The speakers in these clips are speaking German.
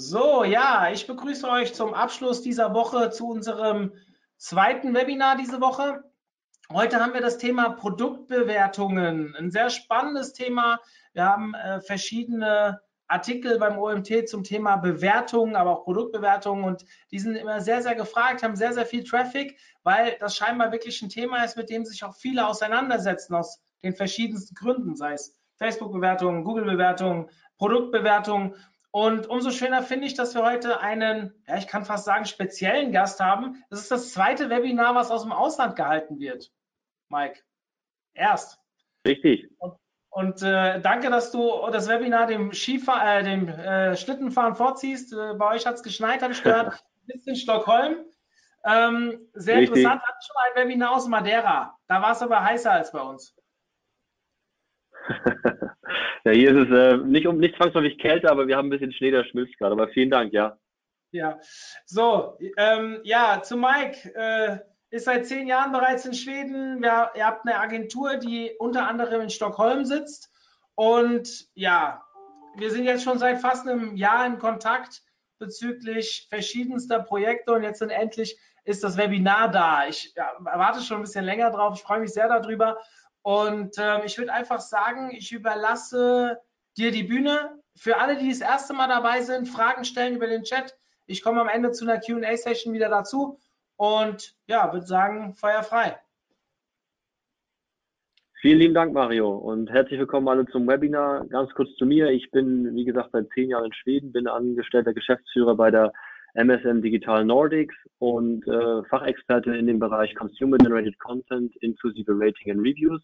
So, ja, ich begrüße euch zum Abschluss dieser Woche zu unserem zweiten Webinar diese Woche. Heute haben wir das Thema Produktbewertungen. Ein sehr spannendes Thema. Wir haben äh, verschiedene Artikel beim OMT zum Thema Bewertungen, aber auch Produktbewertungen und die sind immer sehr, sehr gefragt, haben sehr, sehr viel Traffic, weil das scheinbar wirklich ein Thema ist, mit dem sich auch viele auseinandersetzen aus den verschiedensten Gründen, sei es Facebook-Bewertungen, Google-Bewertungen, Produktbewertungen. Und umso schöner finde ich, dass wir heute einen, ja, ich kann fast sagen, speziellen Gast haben. Das ist das zweite Webinar, was aus dem Ausland gehalten wird. Mike. Erst. Richtig. Und, und äh, danke, dass du das Webinar dem Skifahr äh, dem äh, Schlittenfahren vorziehst. Äh, bei euch hat es geschneit, habe ich gehört. Bist in Stockholm. Ähm, sehr Richtig. interessant. Hat schon ein Webinar aus Madeira. Da war es aber heißer als bei uns. ja, hier ist es äh, nicht, um, nicht zwangsläufig kälter, aber wir haben ein bisschen Schnee, der schmilzt gerade. Aber vielen Dank, ja. Ja, so, ähm, ja, zu Mike. Äh, ist seit zehn Jahren bereits in Schweden. Wir, ihr habt eine Agentur, die unter anderem in Stockholm sitzt. Und ja, wir sind jetzt schon seit fast einem Jahr in Kontakt bezüglich verschiedenster Projekte und jetzt sind endlich ist das Webinar da. Ich ja, erwarte schon ein bisschen länger drauf. Ich freue mich sehr darüber. Und ähm, ich würde einfach sagen, ich überlasse dir die Bühne. Für alle, die das erste Mal dabei sind, Fragen stellen über den Chat. Ich komme am Ende zu einer QA-Session wieder dazu und ja, würde sagen, Feuer frei. Vielen lieben Dank, Mario, und herzlich willkommen alle zum Webinar. Ganz kurz zu mir. Ich bin, wie gesagt, seit zehn Jahren in Schweden, bin angestellter Geschäftsführer bei der MSM Digital Nordics und äh, Fachexperte in dem Bereich Consumer Generated Content inklusive Rating and Reviews.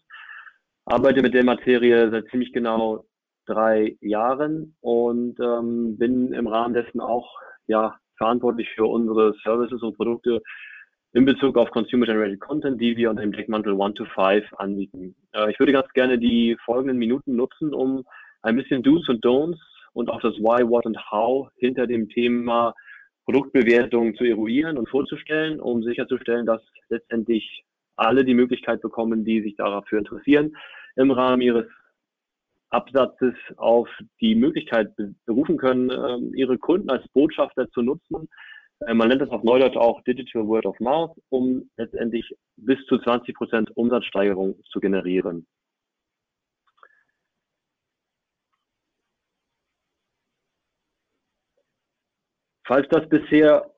Arbeite mit der Materie seit ziemlich genau drei Jahren und ähm, bin im Rahmen dessen auch ja, verantwortlich für unsere Services und Produkte in Bezug auf Consumer Generated Content, die wir unter dem Deckmantel One to Five anbieten. Äh, ich würde ganz gerne die folgenden Minuten nutzen, um ein bisschen Do's und Don'ts und auch das Why, What und How hinter dem Thema Produktbewertung zu eruieren und vorzustellen, um sicherzustellen, dass letztendlich alle die Möglichkeit bekommen, die sich dafür interessieren, im Rahmen ihres Absatzes auf die Möglichkeit berufen können, ähm, ihre Kunden als Botschafter zu nutzen. Äh, man nennt das auf Neudeutsch auch Digital Word of Mouth, um letztendlich bis zu 20 Prozent Umsatzsteigerung zu generieren. Falls das bisher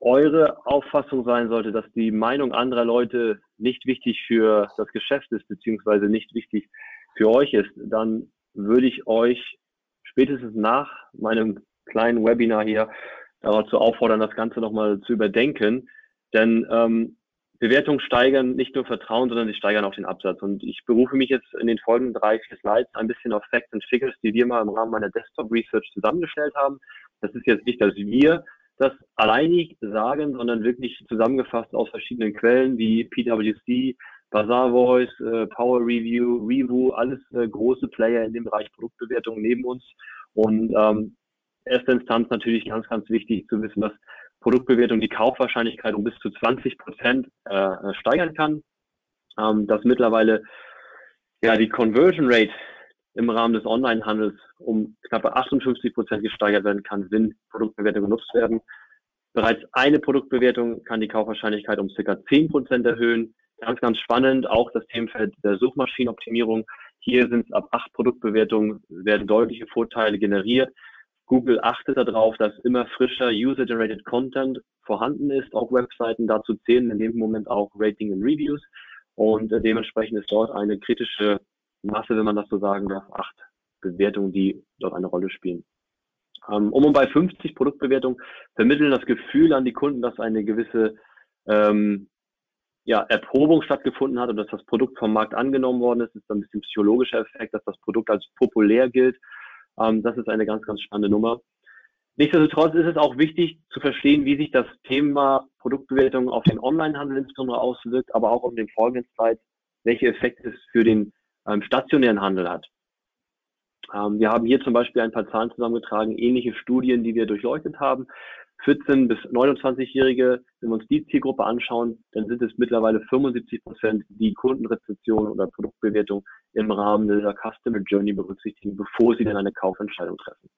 eure Auffassung sein sollte, dass die Meinung anderer Leute nicht wichtig für das Geschäft ist, beziehungsweise nicht wichtig für euch ist, dann würde ich euch spätestens nach meinem kleinen Webinar hier dazu auffordern, das Ganze nochmal zu überdenken. Denn ähm, Bewertungen steigern nicht nur Vertrauen, sondern sie steigern auch den Absatz. Und ich berufe mich jetzt in den folgenden drei, vier Slides ein bisschen auf Facts and Figures, die wir mal im Rahmen meiner Desktop Research zusammengestellt haben. Das ist jetzt nicht, dass wir das alleinig sagen, sondern wirklich zusammengefasst aus verschiedenen Quellen wie PwC, Bazaar Voice, äh, Power Review, Revu, alles äh, große Player in dem Bereich Produktbewertung neben uns. Und ähm, erster Instanz natürlich ganz, ganz wichtig zu wissen, dass Produktbewertung die Kaufwahrscheinlichkeit um bis zu 20 Prozent äh, steigern kann. Ähm, dass mittlerweile ja die Conversion Rate im Rahmen des Onlinehandels um knappe 58 Prozent gesteigert werden kann, wenn Produktbewertungen genutzt werden. Bereits eine Produktbewertung kann die Kaufwahrscheinlichkeit um circa 10 Prozent erhöhen. Ganz, ganz spannend, auch das Themenfeld der Suchmaschinenoptimierung. Hier sind es ab acht Produktbewertungen, werden deutliche Vorteile generiert. Google achtet darauf, dass immer frischer User-Generated Content vorhanden ist. Auch Webseiten dazu zählen in dem Moment auch Rating und Reviews. Und äh, dementsprechend ist dort eine kritische Masse, wenn man das so sagen darf, acht Bewertungen, die dort eine Rolle spielen. Ähm, um und bei 50 Produktbewertungen vermitteln das Gefühl an die Kunden, dass eine gewisse ähm, ja, Erprobung stattgefunden hat und dass das Produkt vom Markt angenommen worden ist. Das ist ein bisschen psychologischer Effekt, dass das Produkt als populär gilt. Ähm, das ist eine ganz, ganz spannende Nummer. Nichtsdestotrotz ist es auch wichtig zu verstehen, wie sich das Thema Produktbewertung auf den Onlinehandel insbesondere auswirkt, aber auch um den folgenden Slide, welche Effekte es für den ähm, stationären Handel hat. Ähm, wir haben hier zum Beispiel ein paar Zahlen zusammengetragen, ähnliche Studien, die wir durchleuchtet haben. 14 bis 29-Jährige, wenn wir uns die Zielgruppe anschauen, dann sind es mittlerweile 75 Prozent, die Kundenrezeption oder Produktbewertung im Rahmen dieser Customer Journey berücksichtigen, bevor sie dann eine Kaufentscheidung treffen.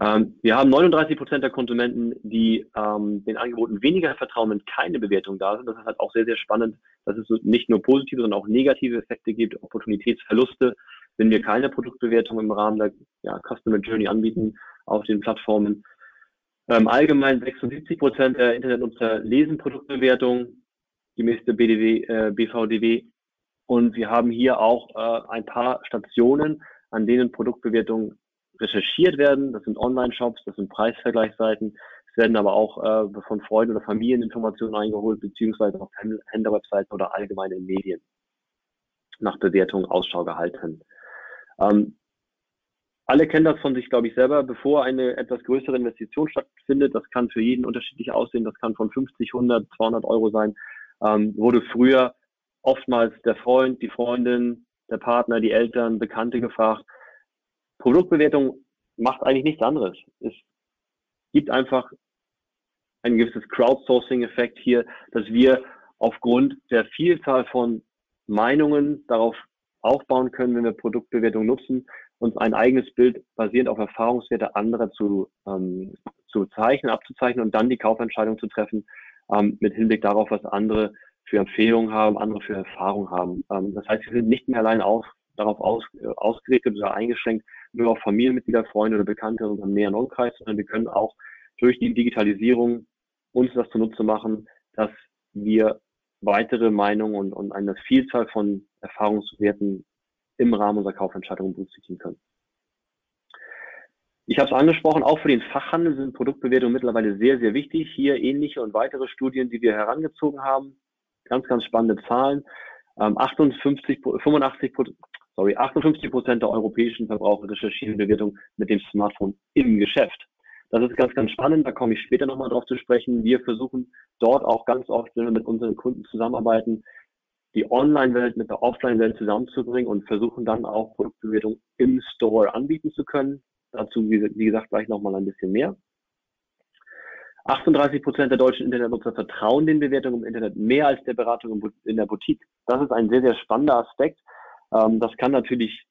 Ähm, wir haben 39 Prozent der Konsumenten, die ähm, den Angeboten weniger vertrauen, wenn keine Bewertung da sind. Das ist halt auch sehr, sehr spannend, dass es nicht nur positive, sondern auch negative Effekte gibt, Opportunitätsverluste, wenn wir keine Produktbewertung im Rahmen der ja, Customer Journey anbieten auf den Plattformen. Ähm, allgemein 76 Prozent der Internetnutzer lesen Produktbewertungen gemäß der BDW, äh, BVDW. Und wir haben hier auch äh, ein paar Stationen, an denen Produktbewertungen recherchiert werden. Das sind Online-Shops, das sind Preisvergleichsseiten. Es werden aber auch äh, von Freunden oder Familien Informationen eingeholt, beziehungsweise auf Händlerwebseiten oder allgemeine Medien nach Bewertungen Ausschau gehalten. Ähm, alle kennen das von sich, glaube ich, selber. Bevor eine etwas größere Investition stattfindet, das kann für jeden unterschiedlich aussehen, das kann von 50, 100, 200 Euro sein, ähm, wurde früher oftmals der Freund, die Freundin, der Partner, die Eltern, Bekannte gefragt, Produktbewertung macht eigentlich nichts anderes. Es gibt einfach ein gewisses Crowdsourcing-Effekt hier, dass wir aufgrund der Vielzahl von Meinungen darauf aufbauen können, wenn wir Produktbewertung nutzen, uns ein eigenes Bild basierend auf Erfahrungswerte anderer zu, ähm, zu zeichnen, abzuzeichnen und dann die Kaufentscheidung zu treffen, ähm, mit Hinblick darauf, was andere für Empfehlungen haben, andere für Erfahrung haben. Ähm, das heißt, wir sind nicht mehr allein auf, darauf aus, äh, ausgerichtet oder eingeschränkt, nur auf Familienmitglieder, Freunde oder Bekannte in unserem näheren Umkreis, sondern wir können auch durch die Digitalisierung uns das zunutze machen, dass wir weitere Meinungen und, und eine Vielzahl von Erfahrungswerten im Rahmen unserer Kaufentscheidungen berücksichtigen können. Ich habe es angesprochen, auch für den Fachhandel sind Produktbewertungen mittlerweile sehr, sehr wichtig. Hier ähnliche und weitere Studien, die wir herangezogen haben. Ganz, ganz spannende Zahlen. 58, 85, sorry, 58 Prozent der europäischen Verbraucher recherchieren Bewertung mit dem Smartphone im Geschäft. Das ist ganz, ganz spannend. Da komme ich später nochmal drauf zu sprechen. Wir versuchen dort auch ganz oft, wenn wir mit unseren Kunden zusammenarbeiten, die Online-Welt mit der Offline-Welt zusammenzubringen und versuchen dann auch Produktbewertung im Store anbieten zu können. Dazu, wie gesagt, gleich nochmal ein bisschen mehr. 38 Prozent der deutschen Internetnutzer vertrauen den Bewertungen im Internet mehr als der Beratung in der Boutique. Das ist ein sehr, sehr spannender Aspekt. Ähm, das kann natürlich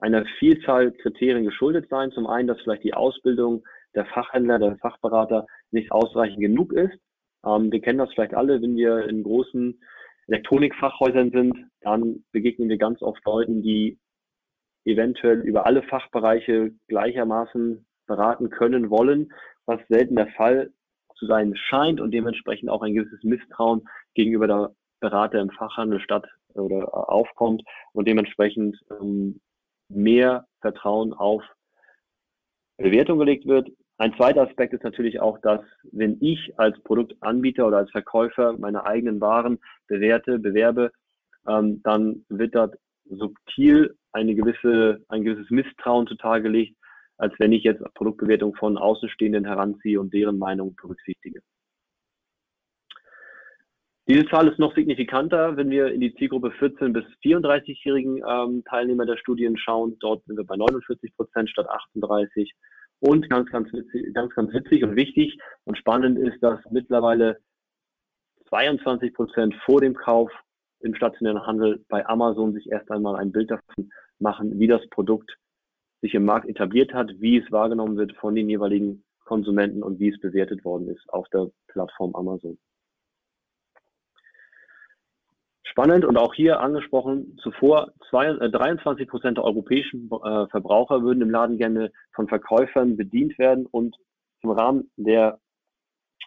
einer Vielzahl Kriterien geschuldet sein. Zum einen, dass vielleicht die Ausbildung der Fachhändler, der Fachberater nicht ausreichend genug ist. Ähm, wir kennen das vielleicht alle, wenn wir in großen Elektronikfachhäusern sind, dann begegnen wir ganz oft Leuten, die eventuell über alle Fachbereiche gleichermaßen beraten können wollen, was selten der Fall zu sein scheint und dementsprechend auch ein gewisses Misstrauen gegenüber der Berater im Fachhandel statt oder aufkommt und dementsprechend ähm, mehr Vertrauen auf Bewertung gelegt wird. Ein zweiter Aspekt ist natürlich auch, dass wenn ich als Produktanbieter oder als Verkäufer meine eigenen Waren bewerte, bewerbe, ähm, dann wird dort subtil eine gewisse, ein gewisses Misstrauen zutage gelegt, als wenn ich jetzt Produktbewertung von Außenstehenden heranziehe und deren Meinung berücksichtige. Diese Zahl ist noch signifikanter, wenn wir in die Zielgruppe 14 bis 34-jährigen ähm, Teilnehmer der Studien schauen. Dort sind wir bei 49 Prozent statt 38. Und ganz, ganz witzig, ganz, ganz witzig und wichtig und spannend ist, dass mittlerweile 22 Prozent vor dem Kauf im stationären Handel bei Amazon sich erst einmal ein Bild davon machen, wie das Produkt sich im Markt etabliert hat, wie es wahrgenommen wird von den jeweiligen Konsumenten und wie es bewertet worden ist auf der Plattform Amazon. Spannend und auch hier angesprochen, zuvor zwei, äh, 23 Prozent der europäischen äh, Verbraucher würden im Laden gerne von Verkäufern bedient werden und im Rahmen der,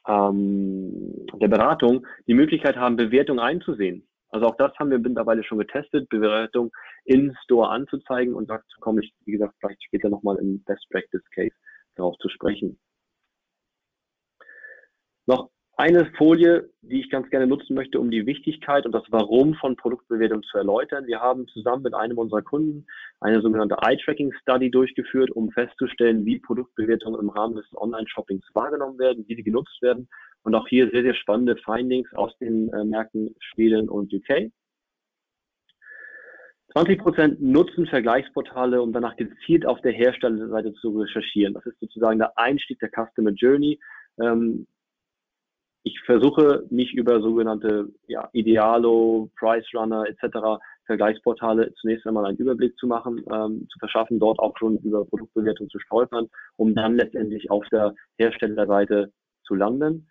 ähm, der Beratung die Möglichkeit haben, Bewertung einzusehen. Also auch das haben wir mittlerweile schon getestet, Bewertung in Store anzuzeigen und dazu komme ich, wie gesagt, vielleicht später nochmal im Best Practice Case darauf zu sprechen. Noch eine Folie, die ich ganz gerne nutzen möchte, um die Wichtigkeit und das Warum von Produktbewertung zu erläutern. Wir haben zusammen mit einem unserer Kunden eine sogenannte Eye-Tracking-Study durchgeführt, um festzustellen, wie Produktbewertungen im Rahmen des Online-Shoppings wahrgenommen werden, wie sie genutzt werden. Und auch hier sehr, sehr spannende Findings aus den äh, Märkten Schweden und UK. 20 Prozent nutzen Vergleichsportale, um danach gezielt auf der Herstellerseite zu recherchieren. Das ist sozusagen der Einstieg der Customer Journey. Ähm, ich versuche mich über sogenannte ja, Idealo, Price Runner etc. Vergleichsportale zunächst einmal einen Überblick zu machen, ähm, zu verschaffen, dort auch schon über Produktbewertung zu stolpern, um dann letztendlich auf der Herstellerseite zu landen.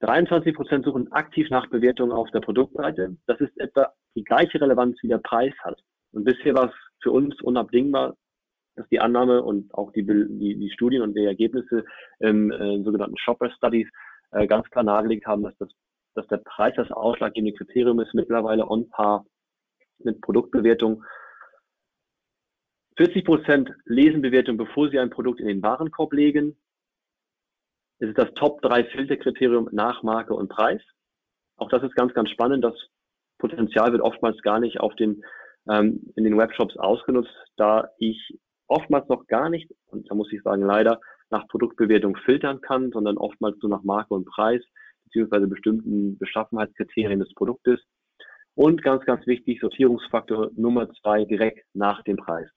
23 Prozent suchen aktiv nach Bewertungen auf der Produktseite. Das ist etwa die gleiche Relevanz wie der Preis hat. Und bisher war es für uns unabdingbar, dass die Annahme und auch die, die, die Studien und die Ergebnisse im äh, sogenannten Shopper Studies äh, ganz klar nahegelegt haben, dass, das, dass der Preis das ausschlaggebende Kriterium ist, mittlerweile on par mit Produktbewertung. 40 Prozent lesen Bewertung, bevor sie ein Produkt in den Warenkorb legen. Es ist das Top 3 Filterkriterium nach Marke und Preis. Auch das ist ganz, ganz spannend. Das Potenzial wird oftmals gar nicht auf den, ähm, in den Webshops ausgenutzt, da ich oftmals noch gar nicht, und da muss ich sagen leider, nach Produktbewertung filtern kann, sondern oftmals nur nach Marke und Preis beziehungsweise bestimmten Beschaffenheitskriterien des Produktes. Und ganz, ganz wichtig, Sortierungsfaktor Nummer zwei direkt nach dem Preis.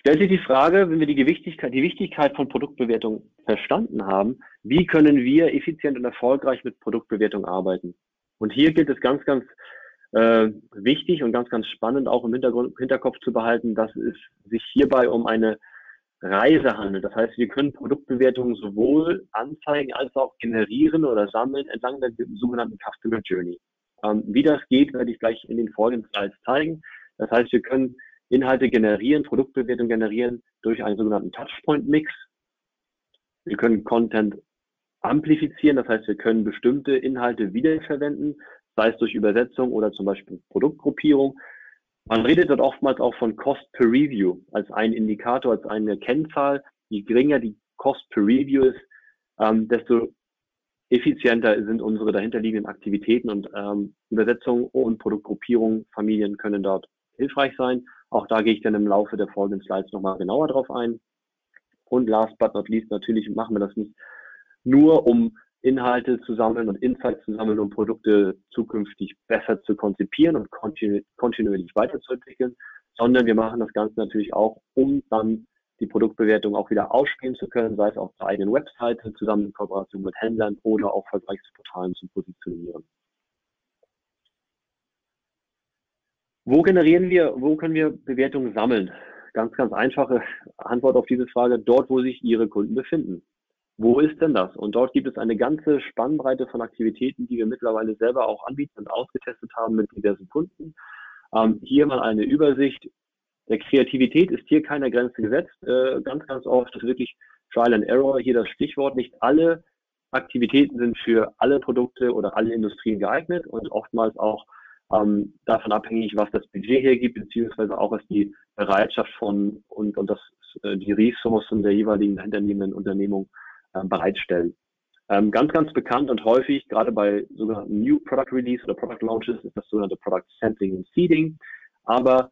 Stellt sich die Frage, wenn wir die Gewichtigkeit, die Wichtigkeit von Produktbewertung verstanden haben, wie können wir effizient und erfolgreich mit Produktbewertung arbeiten? Und hier gilt es ganz, ganz äh, wichtig und ganz, ganz spannend auch im Hintergrund, Hinterkopf zu behalten, dass es sich hierbei um eine Reise handelt. Das heißt, wir können Produktbewertungen sowohl anzeigen als auch generieren oder sammeln entlang der sogenannten Customer Journey. Ähm, wie das geht, werde ich gleich in den folgenden Slides zeigen. Das heißt, wir können Inhalte generieren, Produktbewertung generieren durch einen sogenannten Touchpoint-Mix. Wir können Content amplifizieren, das heißt, wir können bestimmte Inhalte wiederverwenden, sei es durch Übersetzung oder zum Beispiel Produktgruppierung. Man redet dort oftmals auch von Cost per Review als ein Indikator, als eine Kennzahl. Je geringer die Cost per Review ist, ähm, desto effizienter sind unsere dahinterliegenden Aktivitäten und ähm, Übersetzung und Produktgruppierung, Familien können dort hilfreich sein. Auch da gehe ich dann im Laufe der folgenden Slides nochmal genauer drauf ein. Und last but not least, natürlich machen wir das nicht nur, um Inhalte zu sammeln und Insights zu sammeln, um Produkte zukünftig besser zu konzipieren und kontinu kontinuierlich weiterzuentwickeln, sondern wir machen das Ganze natürlich auch, um dann die Produktbewertung auch wieder ausspielen zu können, sei es auf der eigenen Webseite, zusammen in Kooperation mit Händlern oder auch Vergleichsportalen zu positionieren. Wo generieren wir, wo können wir Bewertungen sammeln? Ganz, ganz einfache Antwort auf diese Frage, dort, wo sich Ihre Kunden befinden. Wo ist denn das? Und dort gibt es eine ganze Spannbreite von Aktivitäten, die wir mittlerweile selber auch anbieten und ausgetestet haben mit diversen Kunden. Ähm, hier mal eine Übersicht. Der Kreativität ist hier keine Grenze gesetzt. Äh, ganz, ganz oft ist wirklich Trial and Error hier das Stichwort. Nicht alle Aktivitäten sind für alle Produkte oder alle Industrien geeignet und oftmals auch ähm, davon abhängig, was das Budget hergibt, beziehungsweise auch was die Bereitschaft von und, und das, äh, die Ressourcen der jeweiligen dahinterliegenden Unternehmung äh, bereitstellen. Ähm, ganz, ganz bekannt und häufig, gerade bei sogenannten New Product Release oder Product Launches, ist das sogenannte Product Sampling und Seeding. Aber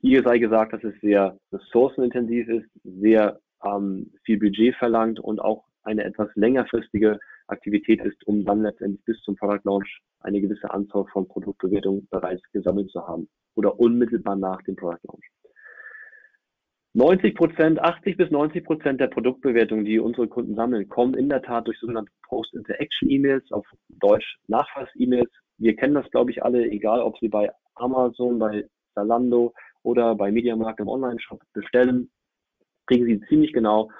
hier sei gesagt, dass es sehr ressourcenintensiv ist, sehr ähm, viel Budget verlangt und auch eine etwas längerfristige Aktivität ist, um dann letztendlich bis zum Product Launch eine gewisse Anzahl von Produktbewertungen bereits gesammelt zu haben oder unmittelbar nach dem Product Launch. 90 Prozent, 80 bis 90 Prozent der Produktbewertungen, die unsere Kunden sammeln, kommen in der Tat durch sogenannte Post-Interaction-E-Mails, auf Deutsch Nachfass-E-Mails. Wir kennen das, glaube ich, alle, egal ob Sie bei Amazon, bei Zalando oder bei Mediamarkt im Online-Shop bestellen, kriegen Sie ziemlich genau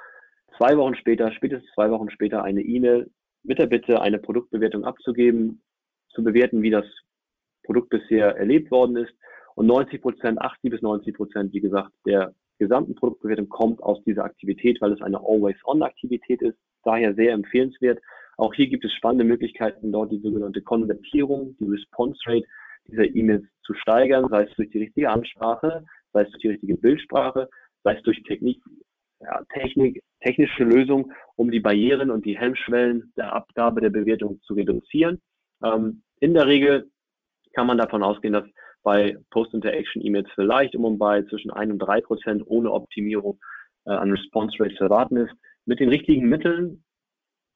zwei Wochen später, spätestens zwei Wochen später eine E-Mail mit der Bitte, eine Produktbewertung abzugeben, zu bewerten, wie das Produkt bisher erlebt worden ist. Und 90 Prozent, 80 bis 90 Prozent, wie gesagt, der gesamten Produktbewertung kommt aus dieser Aktivität, weil es eine Always-On-Aktivität ist. Daher sehr empfehlenswert. Auch hier gibt es spannende Möglichkeiten, dort die sogenannte Konvertierung, die Response Rate dieser E-Mails zu steigern, sei es durch die richtige Ansprache, sei es durch die richtige Bildsprache, sei es durch Technik, ja, Technik, technische Lösung, um die Barrieren und die Hemmschwellen der Abgabe der Bewertung zu reduzieren. Ähm, in der Regel kann man davon ausgehen, dass bei Post-Interaction-E-Mails vielleicht um und bei zwischen 1 und 3 Prozent ohne Optimierung äh, an Response Rate zu erwarten ist. Mit den richtigen Mitteln,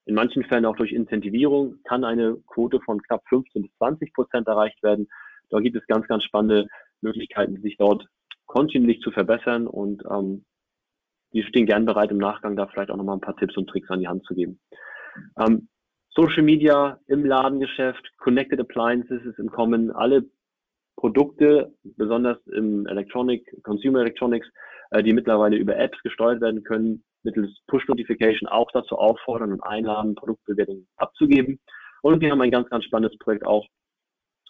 in manchen Fällen auch durch Incentivierung, kann eine Quote von knapp 15 bis 20 Prozent erreicht werden. Da gibt es ganz, ganz spannende Möglichkeiten, sich dort kontinuierlich zu verbessern und ähm, wir stehen gern bereit, im Nachgang da vielleicht auch nochmal ein paar Tipps und Tricks an die Hand zu geben. Ähm, Social Media im Ladengeschäft, Connected Appliances ist im Kommen, alle Produkte, besonders im Electronic, Consumer Electronics, äh, die mittlerweile über Apps gesteuert werden können, mittels Push Notification auch dazu auffordern und einladen, Produktbewertungen abzugeben. Und wir haben ein ganz, ganz spannendes Projekt auch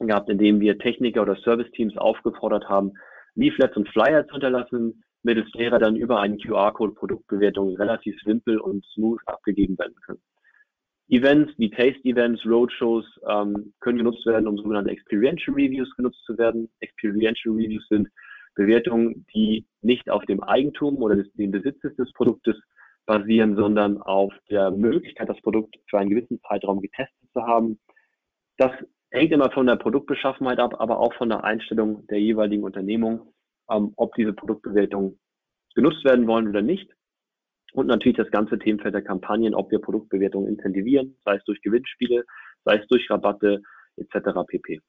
gehabt, in dem wir Techniker oder Service-Teams aufgefordert haben, Leaflets und Flyer zu hinterlassen, mittels derer dann über einen QR-Code Produktbewertungen relativ simpel und smooth abgegeben werden können. Events wie Taste-Events, Roadshows ähm, können genutzt werden, um sogenannte Experiential Reviews genutzt zu werden. Experiential Reviews sind Bewertungen, die nicht auf dem Eigentum oder des, dem Besitz des Produktes basieren, sondern auf der Möglichkeit, das Produkt für einen gewissen Zeitraum getestet zu haben. Das hängt immer von der Produktbeschaffenheit ab, aber auch von der Einstellung der jeweiligen Unternehmung, ähm, ob diese Produktbewertungen genutzt werden wollen oder nicht. Und natürlich das ganze Themenfeld der Kampagnen, ob wir Produktbewertungen intensivieren, sei es durch Gewinnspiele, sei es durch Rabatte etc. pp.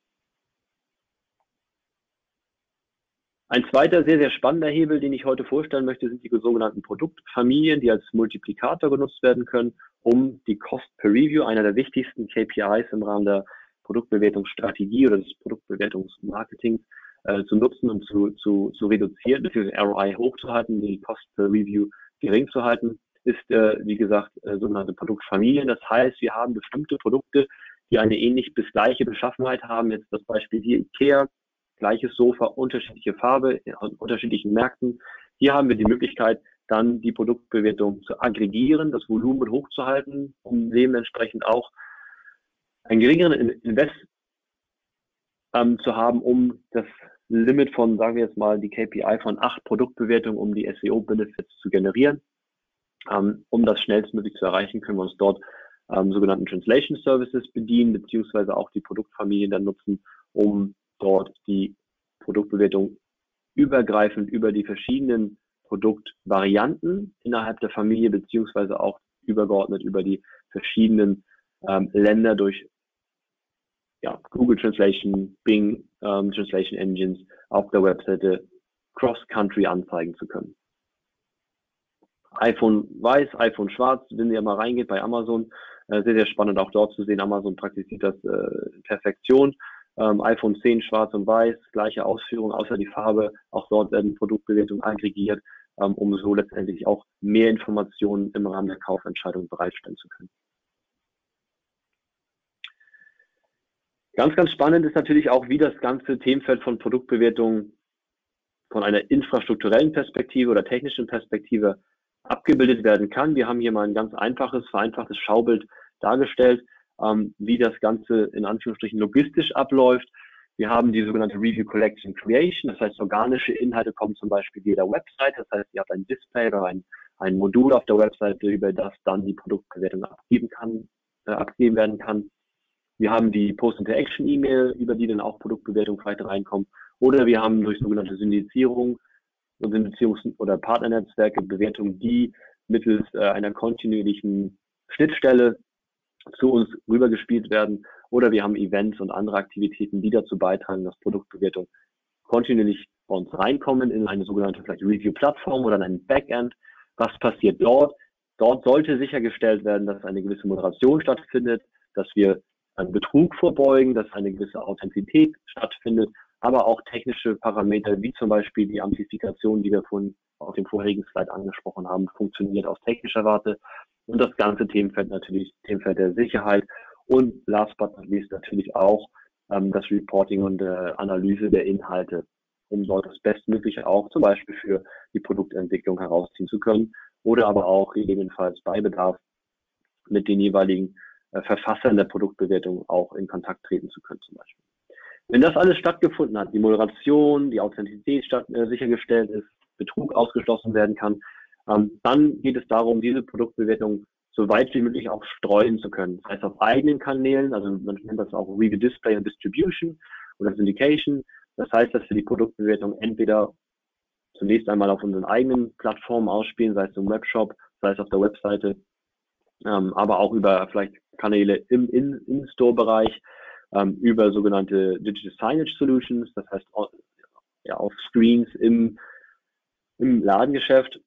Ein zweiter sehr, sehr spannender Hebel, den ich heute vorstellen möchte, sind die sogenannten Produktfamilien, die als Multiplikator genutzt werden können, um die Cost per Review, einer der wichtigsten KPIs im Rahmen der Produktbewertungsstrategie oder des Produktbewertungsmarketings, äh, zu nutzen und zu, zu, zu reduzieren, beziehungsweise ROI hochzuhalten, die Cost per Review gering zu halten, ist, äh, wie gesagt, äh, sogenannte Produktfamilien. Das heißt, wir haben bestimmte Produkte, die eine ähnlich bis gleiche Beschaffenheit haben. Jetzt das Beispiel hier IKEA, gleiches Sofa, unterschiedliche Farbe in unterschiedlichen Märkten. Hier haben wir die Möglichkeit, dann die Produktbewertung zu aggregieren, das Volumen hochzuhalten, um dementsprechend auch einen geringeren Invest ähm, zu haben, um das Limit von, sagen wir jetzt mal, die KPI von acht Produktbewertungen, um die SEO-Benefits zu generieren. Ähm, um das schnellstmöglich zu erreichen, können wir uns dort ähm, sogenannten Translation Services bedienen, beziehungsweise auch die Produktfamilien dann nutzen, um dort die Produktbewertung übergreifend über die verschiedenen Produktvarianten innerhalb der Familie, beziehungsweise auch übergeordnet über die verschiedenen ähm, Länder durch ja, Google Translation, Bing ähm, Translation Engines auf der Webseite Cross-Country anzeigen zu können. iPhone weiß, iPhone schwarz, wenn ihr mal reingeht bei Amazon, äh, sehr, sehr spannend auch dort zu sehen. Amazon praktiziert das äh, Perfektion. Ähm, iPhone 10 schwarz und weiß, gleiche Ausführung, außer die Farbe. Auch dort werden Produktbewertungen aggregiert, ähm, um so letztendlich auch mehr Informationen im Rahmen der Kaufentscheidung bereitstellen zu können. Ganz, ganz spannend ist natürlich auch, wie das ganze Themenfeld von Produktbewertung von einer infrastrukturellen Perspektive oder technischen Perspektive abgebildet werden kann. Wir haben hier mal ein ganz einfaches, vereinfachtes Schaubild dargestellt, ähm, wie das Ganze in Anführungsstrichen logistisch abläuft. Wir haben die sogenannte Review Collection Creation, das heißt organische Inhalte kommen zum Beispiel jeder Website, das heißt ihr habt ein Display oder ein, ein Modul auf der Webseite, über das dann die Produktbewertung abgeben kann, äh, abgegeben werden kann. Wir haben die Post-Interaction-E-Mail, über die dann auch Produktbewertungen weiter reinkommen. Oder wir haben durch sogenannte Syndizierung und Syndizierungs- oder Partnernetzwerke Bewertungen, die mittels äh, einer kontinuierlichen Schnittstelle zu uns rübergespielt werden. Oder wir haben Events und andere Aktivitäten, die dazu beitragen, dass Produktbewertungen kontinuierlich bei uns reinkommen in eine sogenannte vielleicht Review-Plattform oder in ein Backend. Was passiert dort? Dort sollte sichergestellt werden, dass eine gewisse Moderation stattfindet, dass wir an Betrug vorbeugen, dass eine gewisse Authentizität stattfindet, aber auch technische Parameter wie zum Beispiel die Amplifikation, die wir vorhin auf dem vorherigen Slide angesprochen haben, funktioniert aus technischer Warte. Und das ganze Themenfeld natürlich Themenfeld der Sicherheit. Und last but not least natürlich auch ähm, das Reporting und äh, Analyse der Inhalte, um dort das Bestmögliche auch zum Beispiel für die Produktentwicklung herausziehen zu können oder aber auch gegebenenfalls bei Bedarf mit den jeweiligen äh, Verfassern der Produktbewertung auch in Kontakt treten zu können zum Beispiel. Wenn das alles stattgefunden hat, die Moderation, die Authentizität statt, äh, sichergestellt ist, Betrug ausgeschlossen werden kann, ähm, dann geht es darum, diese Produktbewertung so weit wie möglich auch streuen zu können. Das heißt auf eigenen Kanälen, also man nennt das auch Review Display und Distribution oder Syndication. Das heißt, dass wir die Produktbewertung entweder zunächst einmal auf unseren eigenen Plattformen ausspielen, sei es im Webshop, sei es auf der Webseite, ähm, aber auch über vielleicht Kanäle im In-Store-Bereich, ähm, über sogenannte Digital Signage Solutions, das heißt ja, auf Screens im, im Ladengeschäft,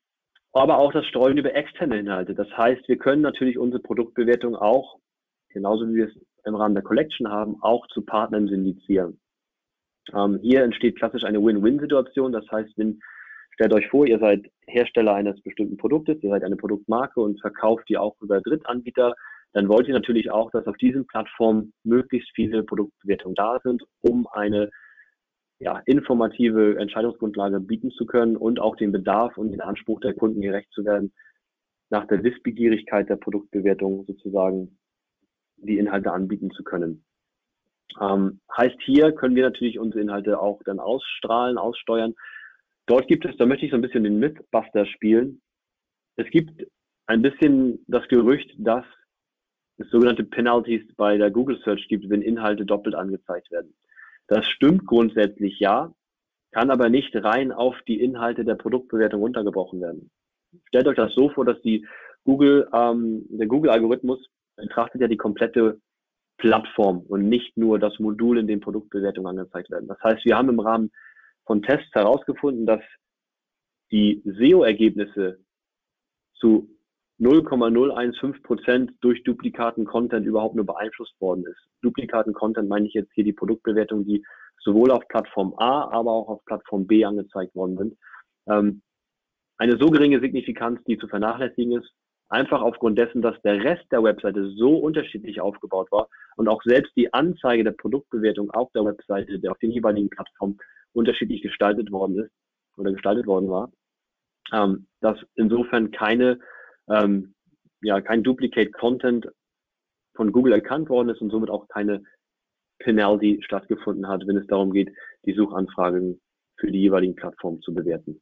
aber auch das Streuen über externe Inhalte. Das heißt, wir können natürlich unsere Produktbewertung auch genauso wie wir es im Rahmen der Collection haben, auch zu Partnern syndizieren. Ähm, hier entsteht klassisch eine Win-Win-Situation. Das heißt, wenn, stellt euch vor, ihr seid Hersteller eines bestimmten Produktes, ihr seid eine Produktmarke und verkauft die auch über Drittanbieter, dann wollt ihr natürlich auch, dass auf diesen Plattformen möglichst viele Produktbewertungen da sind, um eine ja, informative Entscheidungsgrundlage bieten zu können und auch den Bedarf und den Anspruch der Kunden gerecht zu werden, nach der Wissbegierigkeit der Produktbewertung sozusagen die Inhalte anbieten zu können. Ähm, heißt hier können wir natürlich unsere Inhalte auch dann ausstrahlen, aussteuern. Dort gibt es, da möchte ich so ein bisschen den Mythbuster spielen. Es gibt ein bisschen das Gerücht, dass es sogenannte Penalties bei der Google Search gibt, wenn Inhalte doppelt angezeigt werden. Das stimmt grundsätzlich ja, kann aber nicht rein auf die Inhalte der Produktbewertung runtergebrochen werden. Stellt euch das so vor, dass die Google, ähm, der Google-Algorithmus betrachtet ja die komplette Plattform und nicht nur das Modul, in dem Produktbewertungen angezeigt werden. Das heißt, wir haben im Rahmen von Tests herausgefunden, dass die SEO-Ergebnisse zu 0,015 Prozent durch Duplikaten-Content überhaupt nur beeinflusst worden ist. Duplikaten-Content meine ich jetzt hier die Produktbewertung, die sowohl auf Plattform A, aber auch auf Plattform B angezeigt worden sind. Ähm, eine so geringe Signifikanz, die zu vernachlässigen ist, einfach aufgrund dessen, dass der Rest der Webseite so unterschiedlich aufgebaut war und auch selbst die Anzeige der Produktbewertung auf der Webseite, der auf den jeweiligen Plattformen unterschiedlich gestaltet worden ist oder gestaltet worden war, ähm, dass insofern keine ähm, ja, kein Duplicate Content von Google erkannt worden ist und somit auch keine Penalty stattgefunden hat, wenn es darum geht, die Suchanfragen für die jeweiligen Plattformen zu bewerten.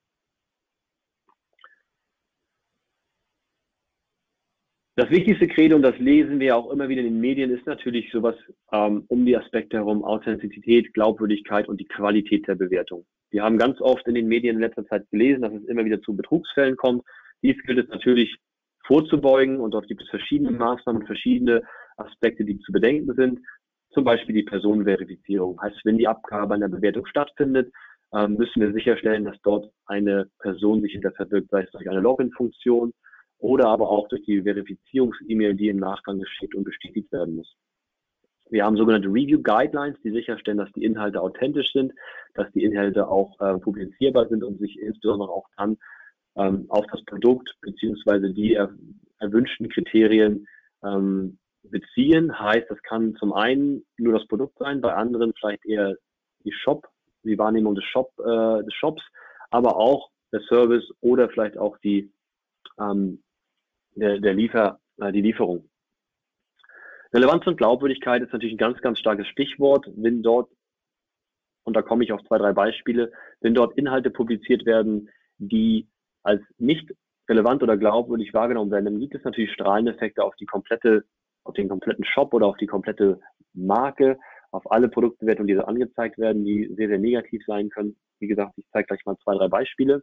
Das wichtigste Credo, und das lesen wir auch immer wieder in den Medien, ist natürlich sowas ähm, um die Aspekte herum, Authentizität, Glaubwürdigkeit und die Qualität der Bewertung. Wir haben ganz oft in den Medien in letzter Zeit gelesen, dass es immer wieder zu Betrugsfällen kommt. Dies gilt es natürlich vorzubeugen. Und dort gibt es verschiedene Maßnahmen, verschiedene Aspekte, die zu bedenken sind. Zum Beispiel die Personenverifizierung. Heißt, wenn die Abgabe einer Bewertung stattfindet, ähm, müssen wir sicherstellen, dass dort eine Person sich hinter verbirgt, sei es durch eine Login-Funktion oder aber auch durch die Verifizierungs-E-Mail, die im Nachgang geschickt und bestätigt werden muss. Wir haben sogenannte Review Guidelines, die sicherstellen, dass die Inhalte authentisch sind, dass die Inhalte auch äh, publizierbar sind und sich insbesondere auch dann ähm, auf das Produkt beziehungsweise die er, erwünschten Kriterien ähm, beziehen. Heißt, das kann zum einen nur das Produkt sein, bei anderen vielleicht eher die Shop, die Wahrnehmung des, Shop, äh, des Shops, aber auch der Service oder vielleicht auch die, ähm, der, der Liefer, äh, die Lieferung. Relevanz und Glaubwürdigkeit ist natürlich ein ganz, ganz starkes Stichwort. Wenn dort, und da komme ich auf zwei, drei Beispiele, wenn dort Inhalte publiziert werden, die als nicht relevant oder glaubwürdig wahrgenommen werden, dann gibt es natürlich Strahleneffekte auf die komplette, auf den kompletten Shop oder auf die komplette Marke, auf alle Produktbewertungen, die so angezeigt werden, die sehr, sehr negativ sein können. Wie gesagt, ich zeige gleich mal zwei, drei Beispiele.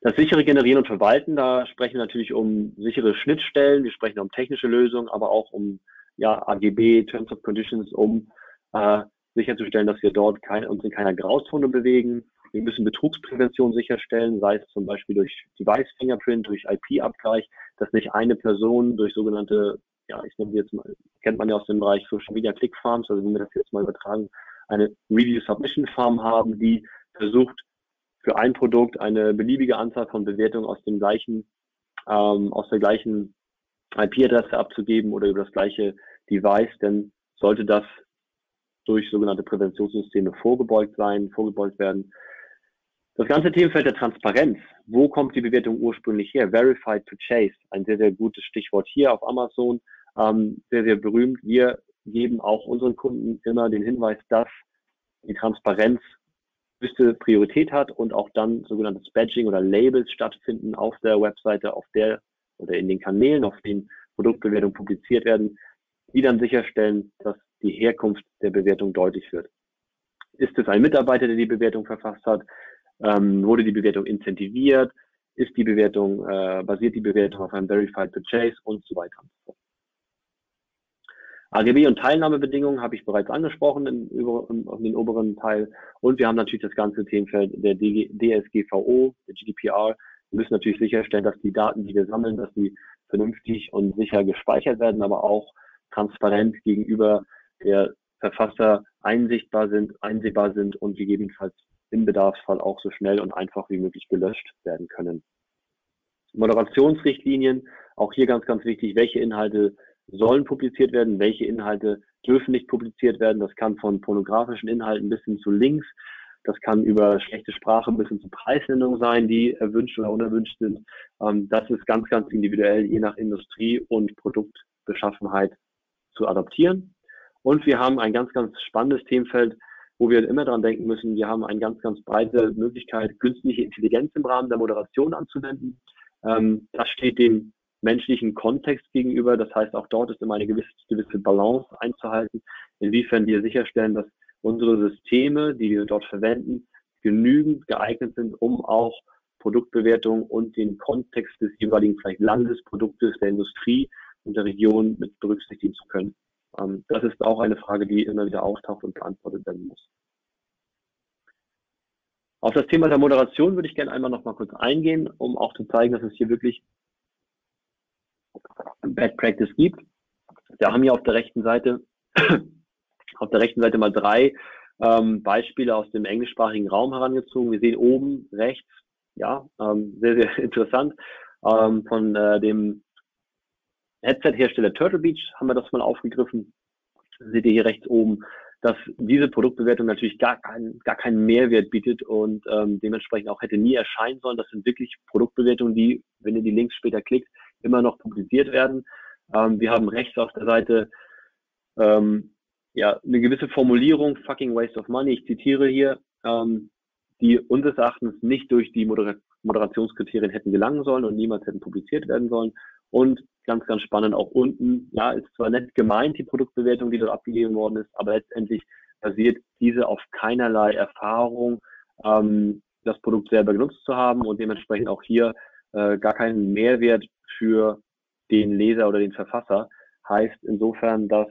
Das sichere Generieren und Verwalten, da sprechen wir natürlich um sichere Schnittstellen, wir sprechen um technische Lösungen, aber auch um ja, AGB, Terms of Conditions, um äh, sicherzustellen, dass wir dort kein, uns in keiner Grauzone bewegen, wir müssen Betrugsprävention sicherstellen, sei es zum Beispiel durch Device Fingerprint, durch IP-Abgleich, dass nicht eine Person durch sogenannte, ja, ich nenne jetzt mal, kennt man ja aus dem Bereich Social Media Click Farms, also wenn wir das jetzt mal übertragen, eine Review Submission Farm haben, die versucht, für ein Produkt eine beliebige Anzahl von Bewertungen aus dem gleichen, ähm, aus der gleichen IP-Adresse abzugeben oder über das gleiche Device, denn sollte das durch sogenannte Präventionssysteme vorgebeugt sein, vorgebeugt werden, das ganze Themenfeld der Transparenz. Wo kommt die Bewertung ursprünglich her? Verified Purchase, ein sehr, sehr gutes Stichwort hier auf Amazon, ähm, sehr, sehr berühmt. Wir geben auch unseren Kunden immer den Hinweis, dass die Transparenz höchste Priorität hat und auch dann sogenanntes Badging oder Labels stattfinden auf der Webseite, auf der oder in den Kanälen, auf denen Produktbewertungen publiziert werden, die dann sicherstellen, dass die Herkunft der Bewertung deutlich wird. Ist es ein Mitarbeiter, der die Bewertung verfasst hat? Ähm, wurde die Bewertung incentiviert, ist die Bewertung, äh, basiert die Bewertung auf einem Verified Purchase und so weiter und so fort. AGB und Teilnahmebedingungen habe ich bereits angesprochen in, über, in den oberen Teil. Und wir haben natürlich das ganze Themenfeld der DG, DSGVO, der GDPR. Wir müssen natürlich sicherstellen, dass die Daten, die wir sammeln, dass die vernünftig und sicher gespeichert werden, aber auch transparent gegenüber der Verfasser einsichtbar sind, einsehbar sind und gegebenenfalls im Bedarfsfall auch so schnell und einfach wie möglich gelöscht werden können. Moderationsrichtlinien, auch hier ganz, ganz wichtig, welche Inhalte sollen publiziert werden, welche Inhalte dürfen nicht publiziert werden. Das kann von pornografischen Inhalten bis hin zu Links, das kann über schlechte Sprache bis hin zu Preisnennungen sein, die erwünscht oder unerwünscht sind. Ähm, das ist ganz, ganz individuell, je nach Industrie und Produktbeschaffenheit zu adaptieren. Und wir haben ein ganz, ganz spannendes Themenfeld, wo wir immer daran denken müssen, wir haben eine ganz, ganz breite Möglichkeit, künstliche Intelligenz im Rahmen der Moderation anzuwenden. Ähm, das steht dem menschlichen Kontext gegenüber. Das heißt, auch dort ist immer eine gewisse, gewisse Balance einzuhalten, inwiefern wir sicherstellen, dass unsere Systeme, die wir dort verwenden, genügend geeignet sind, um auch Produktbewertung und den Kontext des jeweiligen vielleicht Landesproduktes, der Industrie und der Region mit berücksichtigen zu können. Ähm, das ist auch eine Frage, die immer wieder auftaucht und beantwortet werden muss. Auf das Thema der Moderation würde ich gerne einmal noch mal kurz eingehen, um auch zu zeigen, dass es hier wirklich Bad Practice gibt. Wir haben hier auf der rechten Seite auf der rechten Seite mal drei ähm, Beispiele aus dem englischsprachigen Raum herangezogen. Wir sehen oben rechts, ja, ähm, sehr, sehr interessant, ähm, von äh, dem Headset-Hersteller Turtle Beach haben wir das mal aufgegriffen. Seht ihr hier rechts oben, dass diese Produktbewertung natürlich gar, kein, gar keinen Mehrwert bietet und ähm, dementsprechend auch hätte nie erscheinen sollen. Das sind wirklich Produktbewertungen, die, wenn ihr die Links später klickt, immer noch publiziert werden. Ähm, wir haben rechts auf der Seite ähm, ja, eine gewisse Formulierung, fucking waste of money, ich zitiere hier, ähm, die unseres Erachtens nicht durch die Moder Moderationskriterien hätten gelangen sollen und niemals hätten publiziert werden sollen. Und ganz, ganz spannend auch unten, ja, ist zwar nett gemeint, die Produktbewertung, die dort abgegeben worden ist, aber letztendlich basiert diese auf keinerlei Erfahrung, ähm, das Produkt selber genutzt zu haben und dementsprechend auch hier äh, gar keinen Mehrwert für den Leser oder den Verfasser. Heißt insofern, dass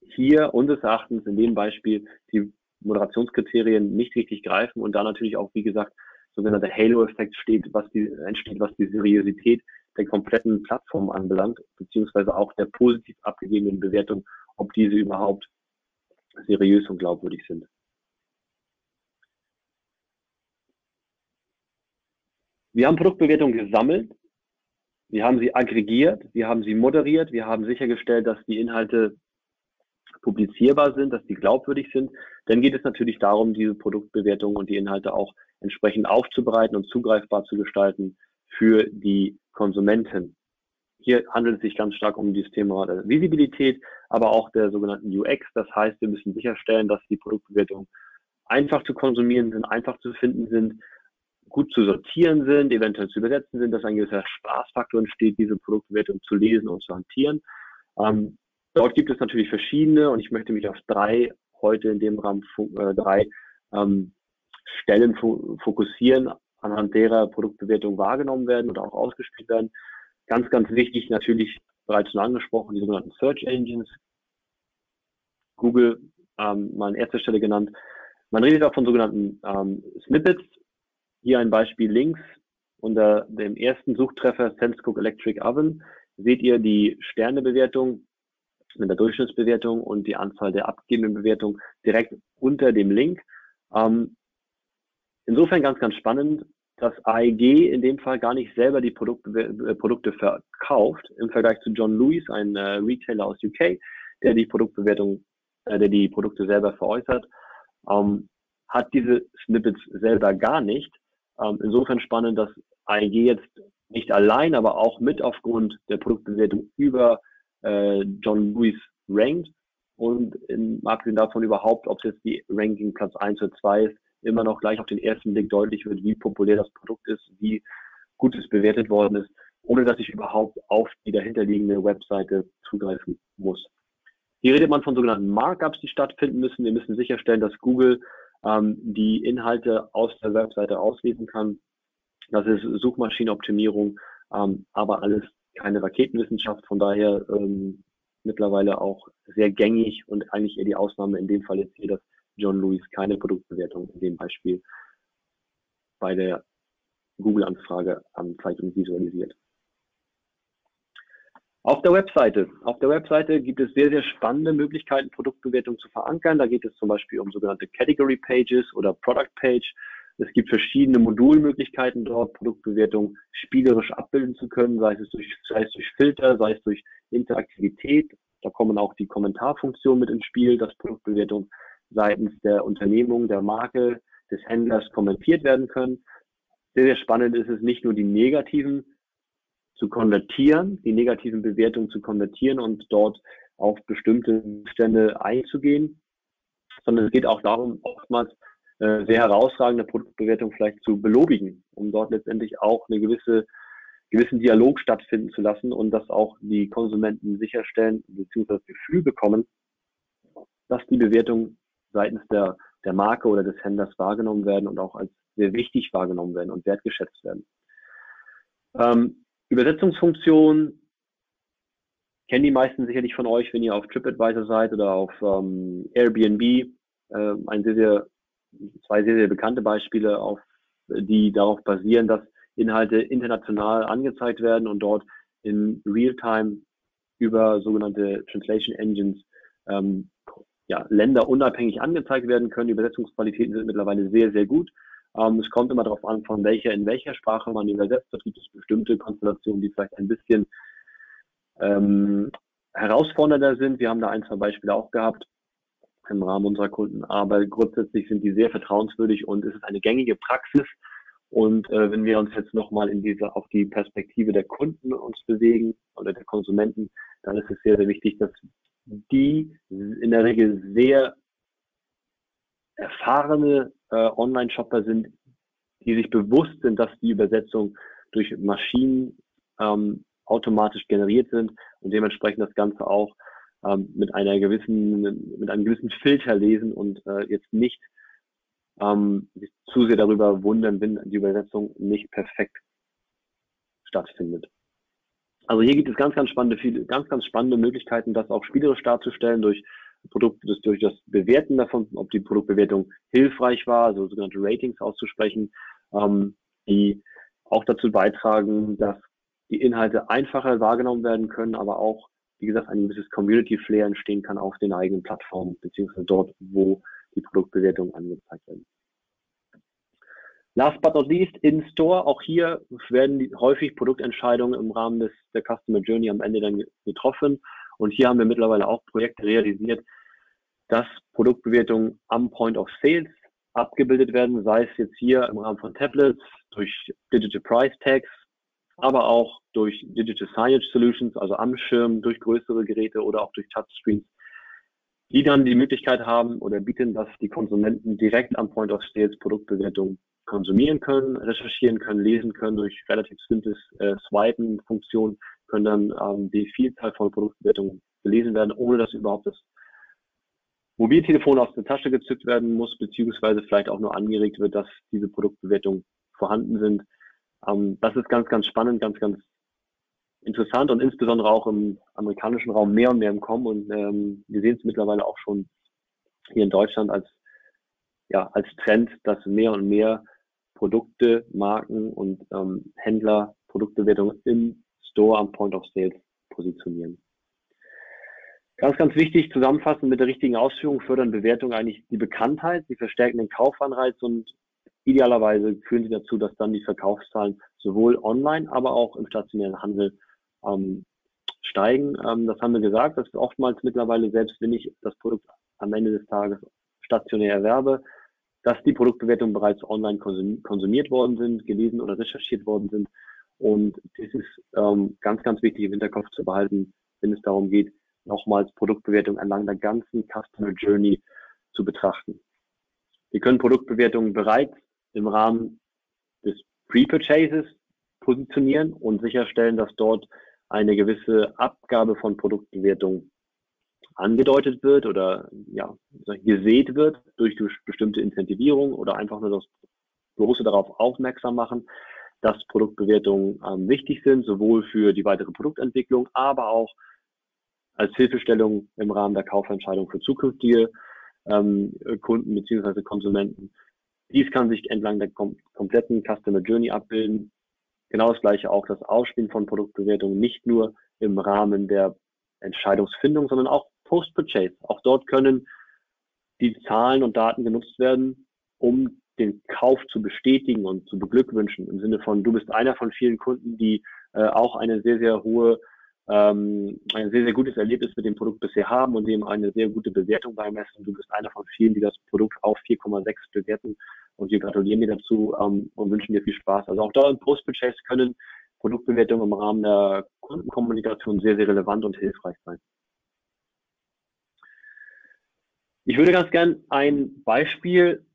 hier unseres Erachtens in dem Beispiel die Moderationskriterien nicht richtig greifen und da natürlich auch, wie gesagt, sogenannter Halo-Effekt steht, was die, entsteht, was die Seriosität der kompletten Plattform anbelangt, beziehungsweise auch der positiv abgegebenen Bewertung, ob diese überhaupt seriös und glaubwürdig sind. Wir haben Produktbewertungen gesammelt, wir haben sie aggregiert, wir haben sie moderiert, wir haben sichergestellt, dass die Inhalte publizierbar sind, dass die glaubwürdig sind, dann geht es natürlich darum, diese Produktbewertungen und die Inhalte auch entsprechend aufzubereiten und zugreifbar zu gestalten für die Konsumenten. Hier handelt es sich ganz stark um dieses Thema der Visibilität, aber auch der sogenannten UX. Das heißt, wir müssen sicherstellen, dass die Produktbewertungen einfach zu konsumieren sind, einfach zu finden sind, gut zu sortieren sind, eventuell zu übersetzen sind, dass ein gewisser Spaßfaktor entsteht, diese Produktbewertung zu lesen und zu hantieren. Ähm, Dort gibt es natürlich verschiedene und ich möchte mich auf drei heute in dem Rahmen äh, drei ähm, Stellen fokussieren, anhand derer Produktbewertungen wahrgenommen werden oder auch ausgespielt werden. Ganz, ganz wichtig natürlich bereits schon angesprochen, die sogenannten Search Engines. Google ähm, mal an erster Stelle genannt. Man redet auch von sogenannten ähm, Snippets. Hier ein Beispiel links unter dem ersten Suchtreffer SenseCook Electric Oven seht ihr die Sternebewertung mit der Durchschnittsbewertung und die Anzahl der abgegebenen Bewertungen direkt unter dem Link. Ähm, insofern ganz, ganz spannend, dass AEG in dem Fall gar nicht selber die Produkte, äh, Produkte verkauft im Vergleich zu John Lewis, ein äh, Retailer aus UK, der die Produktbewertung, äh, der die Produkte selber veräußert, ähm, hat diese Snippets selber gar nicht. Ähm, insofern spannend, dass AEG jetzt nicht allein, aber auch mit aufgrund der Produktbewertung über äh, John Lewis rankt und in, abgesehen davon überhaupt, ob es jetzt die Ranking Platz 1 oder 2 ist, immer noch gleich auf den ersten Blick deutlich wird, wie populär das Produkt ist, wie gut es bewertet worden ist, ohne dass ich überhaupt auf die dahinterliegende Webseite zugreifen muss. Hier redet man von sogenannten Markups, die stattfinden müssen. Wir müssen sicherstellen, dass Google ähm, die Inhalte aus der Webseite auslesen kann. Das ist Suchmaschinenoptimierung, ähm, aber alles keine Raketenwissenschaft, von daher ähm, mittlerweile auch sehr gängig und eigentlich eher die Ausnahme in dem Fall jetzt hier, dass John Lewis keine Produktbewertung in dem Beispiel bei der Google-Anfrage anzeigt und visualisiert. Auf der Webseite. Auf der Webseite gibt es sehr, sehr spannende Möglichkeiten, Produktbewertung zu verankern. Da geht es zum Beispiel um sogenannte Category Pages oder Product Page. Es gibt verschiedene Modulmöglichkeiten dort, Produktbewertung spielerisch abbilden zu können, sei es durch, sei es durch Filter, sei es durch Interaktivität. Da kommen auch die Kommentarfunktionen mit ins Spiel, dass Produktbewertung seitens der Unternehmung, der Marke, des Händlers kommentiert werden können. Sehr, sehr spannend ist es nicht nur die negativen zu konvertieren, die negativen Bewertungen zu konvertieren und dort auf bestimmte Stände einzugehen, sondern es geht auch darum, oftmals äh, sehr herausragende Produktbewertung vielleicht zu belobigen, um dort letztendlich auch eine gewisse gewissen Dialog stattfinden zu lassen und dass auch die Konsumenten sicherstellen bzw. das Gefühl bekommen, dass die Bewertungen seitens der, der Marke oder des Händlers wahrgenommen werden und auch als sehr wichtig wahrgenommen werden und wertgeschätzt werden. Ähm, Übersetzungsfunktion kennen die meisten sicherlich von euch, wenn ihr auf TripAdvisor seid oder auf ähm, Airbnb. Äh, ein sehr, sehr, zwei sehr, sehr bekannte Beispiele, auf, die darauf basieren, dass Inhalte international angezeigt werden und dort in Realtime über sogenannte Translation Engines ähm, ja, länderunabhängig angezeigt werden können. Die Übersetzungsqualitäten sind mittlerweile sehr, sehr gut. Ähm, es kommt immer darauf an, von welcher in welcher Sprache man übersetzt. Da gibt es bestimmte Konstellationen, die vielleicht ein bisschen ähm, herausfordernder sind. Wir haben da ein, zwei Beispiele auch gehabt im Rahmen unserer Kunden, aber grundsätzlich sind die sehr vertrauenswürdig und es ist eine gängige Praxis. Und äh, wenn wir uns jetzt nochmal in diese auf die Perspektive der Kunden uns bewegen oder der Konsumenten, dann ist es sehr, sehr wichtig, dass die in der Regel sehr erfahrene äh, Online-Shopper sind, die sich bewusst sind, dass die Übersetzung durch Maschinen ähm, automatisch generiert sind und dementsprechend das Ganze auch ähm, mit einer gewissen, mit einem gewissen Filter lesen und äh, jetzt nicht ähm, sich zu sehr darüber wundern, wenn die Übersetzung nicht perfekt stattfindet. Also hier gibt es ganz, ganz spannende, viele, ganz, ganz spannende Möglichkeiten, das auch spielerisch darzustellen durch Produkt, das durch das Bewerten davon, ob die Produktbewertung hilfreich war, also sogenannte Ratings auszusprechen, ähm, die auch dazu beitragen, dass die Inhalte einfacher wahrgenommen werden können, aber auch, wie gesagt, ein gewisses Community-Flair entstehen kann auf den eigenen Plattformen, beziehungsweise dort, wo die Produktbewertungen angezeigt werden. Last but not least, in Store, auch hier werden häufig Produktentscheidungen im Rahmen des, der Customer Journey am Ende dann getroffen. Und hier haben wir mittlerweile auch Projekte realisiert, dass Produktbewertungen am Point of Sales abgebildet werden, sei es jetzt hier im Rahmen von Tablets, durch Digital Price Tags, aber auch durch Digital Signage Solutions, also am Schirm, durch größere Geräte oder auch durch Touchscreens, die dann die Möglichkeit haben oder bieten, dass die Konsumenten direkt am Point of Sales Produktbewertung konsumieren können, recherchieren können, lesen können durch relativ simples äh, Swipen-Funktionen können dann ähm, die Vielzahl von Produktbewertungen gelesen werden, ohne dass überhaupt das Mobiltelefon aus der Tasche gezückt werden muss, beziehungsweise vielleicht auch nur angeregt wird, dass diese Produktbewertungen vorhanden sind. Ähm, das ist ganz, ganz spannend, ganz, ganz interessant und insbesondere auch im amerikanischen Raum mehr und mehr im Kommen. Und ähm, wir sehen es mittlerweile auch schon hier in Deutschland als, ja, als Trend, dass mehr und mehr Produkte, Marken und ähm, Händler Produktbewertungen im Store am Point of Sales positionieren. Ganz, ganz wichtig, zusammenfassend mit der richtigen Ausführung fördern Bewertungen eigentlich die Bekanntheit, sie verstärken den Kaufanreiz und idealerweise führen sie dazu, dass dann die Verkaufszahlen sowohl online, aber auch im stationären Handel ähm, steigen. Ähm, das haben wir gesagt, dass oftmals mittlerweile, selbst wenn ich das Produkt am Ende des Tages stationär erwerbe, dass die Produktbewertungen bereits online konsumiert worden sind, gelesen oder recherchiert worden sind und das ist ähm, ganz, ganz wichtig im Hinterkopf zu behalten, wenn es darum geht, nochmals Produktbewertung entlang der ganzen Customer Journey zu betrachten. Wir können Produktbewertungen bereits im Rahmen des Pre-Purchases positionieren und sicherstellen, dass dort eine gewisse Abgabe von Produktbewertung angedeutet wird oder ja, gesät wird durch bestimmte Incentivierung oder einfach nur das bloße darauf aufmerksam machen, dass Produktbewertungen ähm, wichtig sind, sowohl für die weitere Produktentwicklung, aber auch als Hilfestellung im Rahmen der Kaufentscheidung für zukünftige ähm, Kunden beziehungsweise Konsumenten. Dies kann sich entlang der kom kompletten Customer Journey abbilden. genau das gleiche auch das Ausspielen von Produktbewertungen, nicht nur im Rahmen der Entscheidungsfindung, sondern auch Post-Purchase. Auch dort können die Zahlen und Daten genutzt werden, um den Kauf zu bestätigen und zu beglückwünschen. Im Sinne von, du bist einer von vielen Kunden, die äh, auch eine sehr, sehr hohe, ähm, ein sehr, sehr gutes Erlebnis mit dem Produkt bisher haben und dem eine sehr gute Bewertung beimessen. Du bist einer von vielen, die das Produkt auf 4,6 bewerten und wir gratulieren dir dazu ähm, und wünschen dir viel Spaß. Also auch da im Post-Purchase können Produktbewertungen im Rahmen der Kundenkommunikation sehr, sehr relevant und hilfreich sein. Ich würde ganz gern ein Beispiel,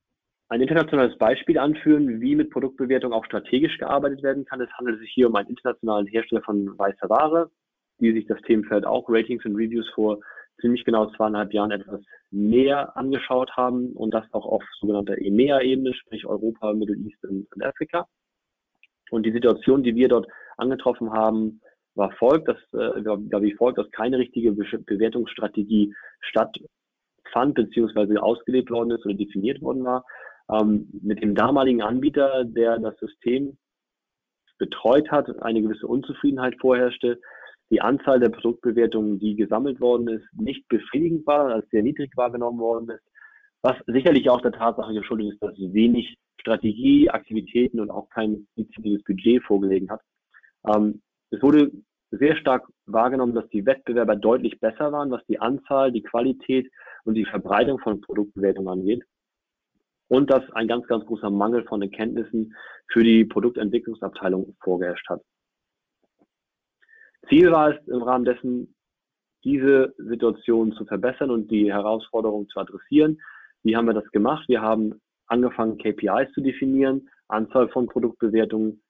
ein internationales Beispiel anführen, wie mit Produktbewertung auch strategisch gearbeitet werden kann. Es handelt sich hier um einen internationalen Hersteller von weißer Ware, die sich das Themenfeld auch Ratings und Reviews vor ziemlich genau zweieinhalb Jahren etwas näher angeschaut haben und das auch auf sogenannter EMEA-Ebene, sprich Europa, Middle East und, Afrika. Und die Situation, die wir dort angetroffen haben, war folgt, dass, äh, war wie folgt, dass keine richtige Be Bewertungsstrategie stattfand bzw. ausgelebt worden ist oder definiert worden war. Ähm, mit dem damaligen Anbieter, der das System betreut hat, eine gewisse Unzufriedenheit vorherrschte, die Anzahl der Produktbewertungen, die gesammelt worden ist, nicht befriedigend war, als sehr niedrig wahrgenommen worden ist, was sicherlich auch der Tatsache geschuldet ist, dass wenig Strategie, Aktivitäten und auch kein definitives Budget vorgelegen hat. Ähm, es wurde sehr stark wahrgenommen, dass die Wettbewerber deutlich besser waren, was die Anzahl, die Qualität und die Verbreitung von Produktbewertungen angeht. Und dass ein ganz, ganz großer Mangel von Erkenntnissen für die Produktentwicklungsabteilung vorgeherrscht hat. Ziel war es im Rahmen dessen, diese Situation zu verbessern und die Herausforderung zu adressieren. Wie haben wir das gemacht? Wir haben angefangen, KPIs zu definieren, Anzahl von Produktbewertungen,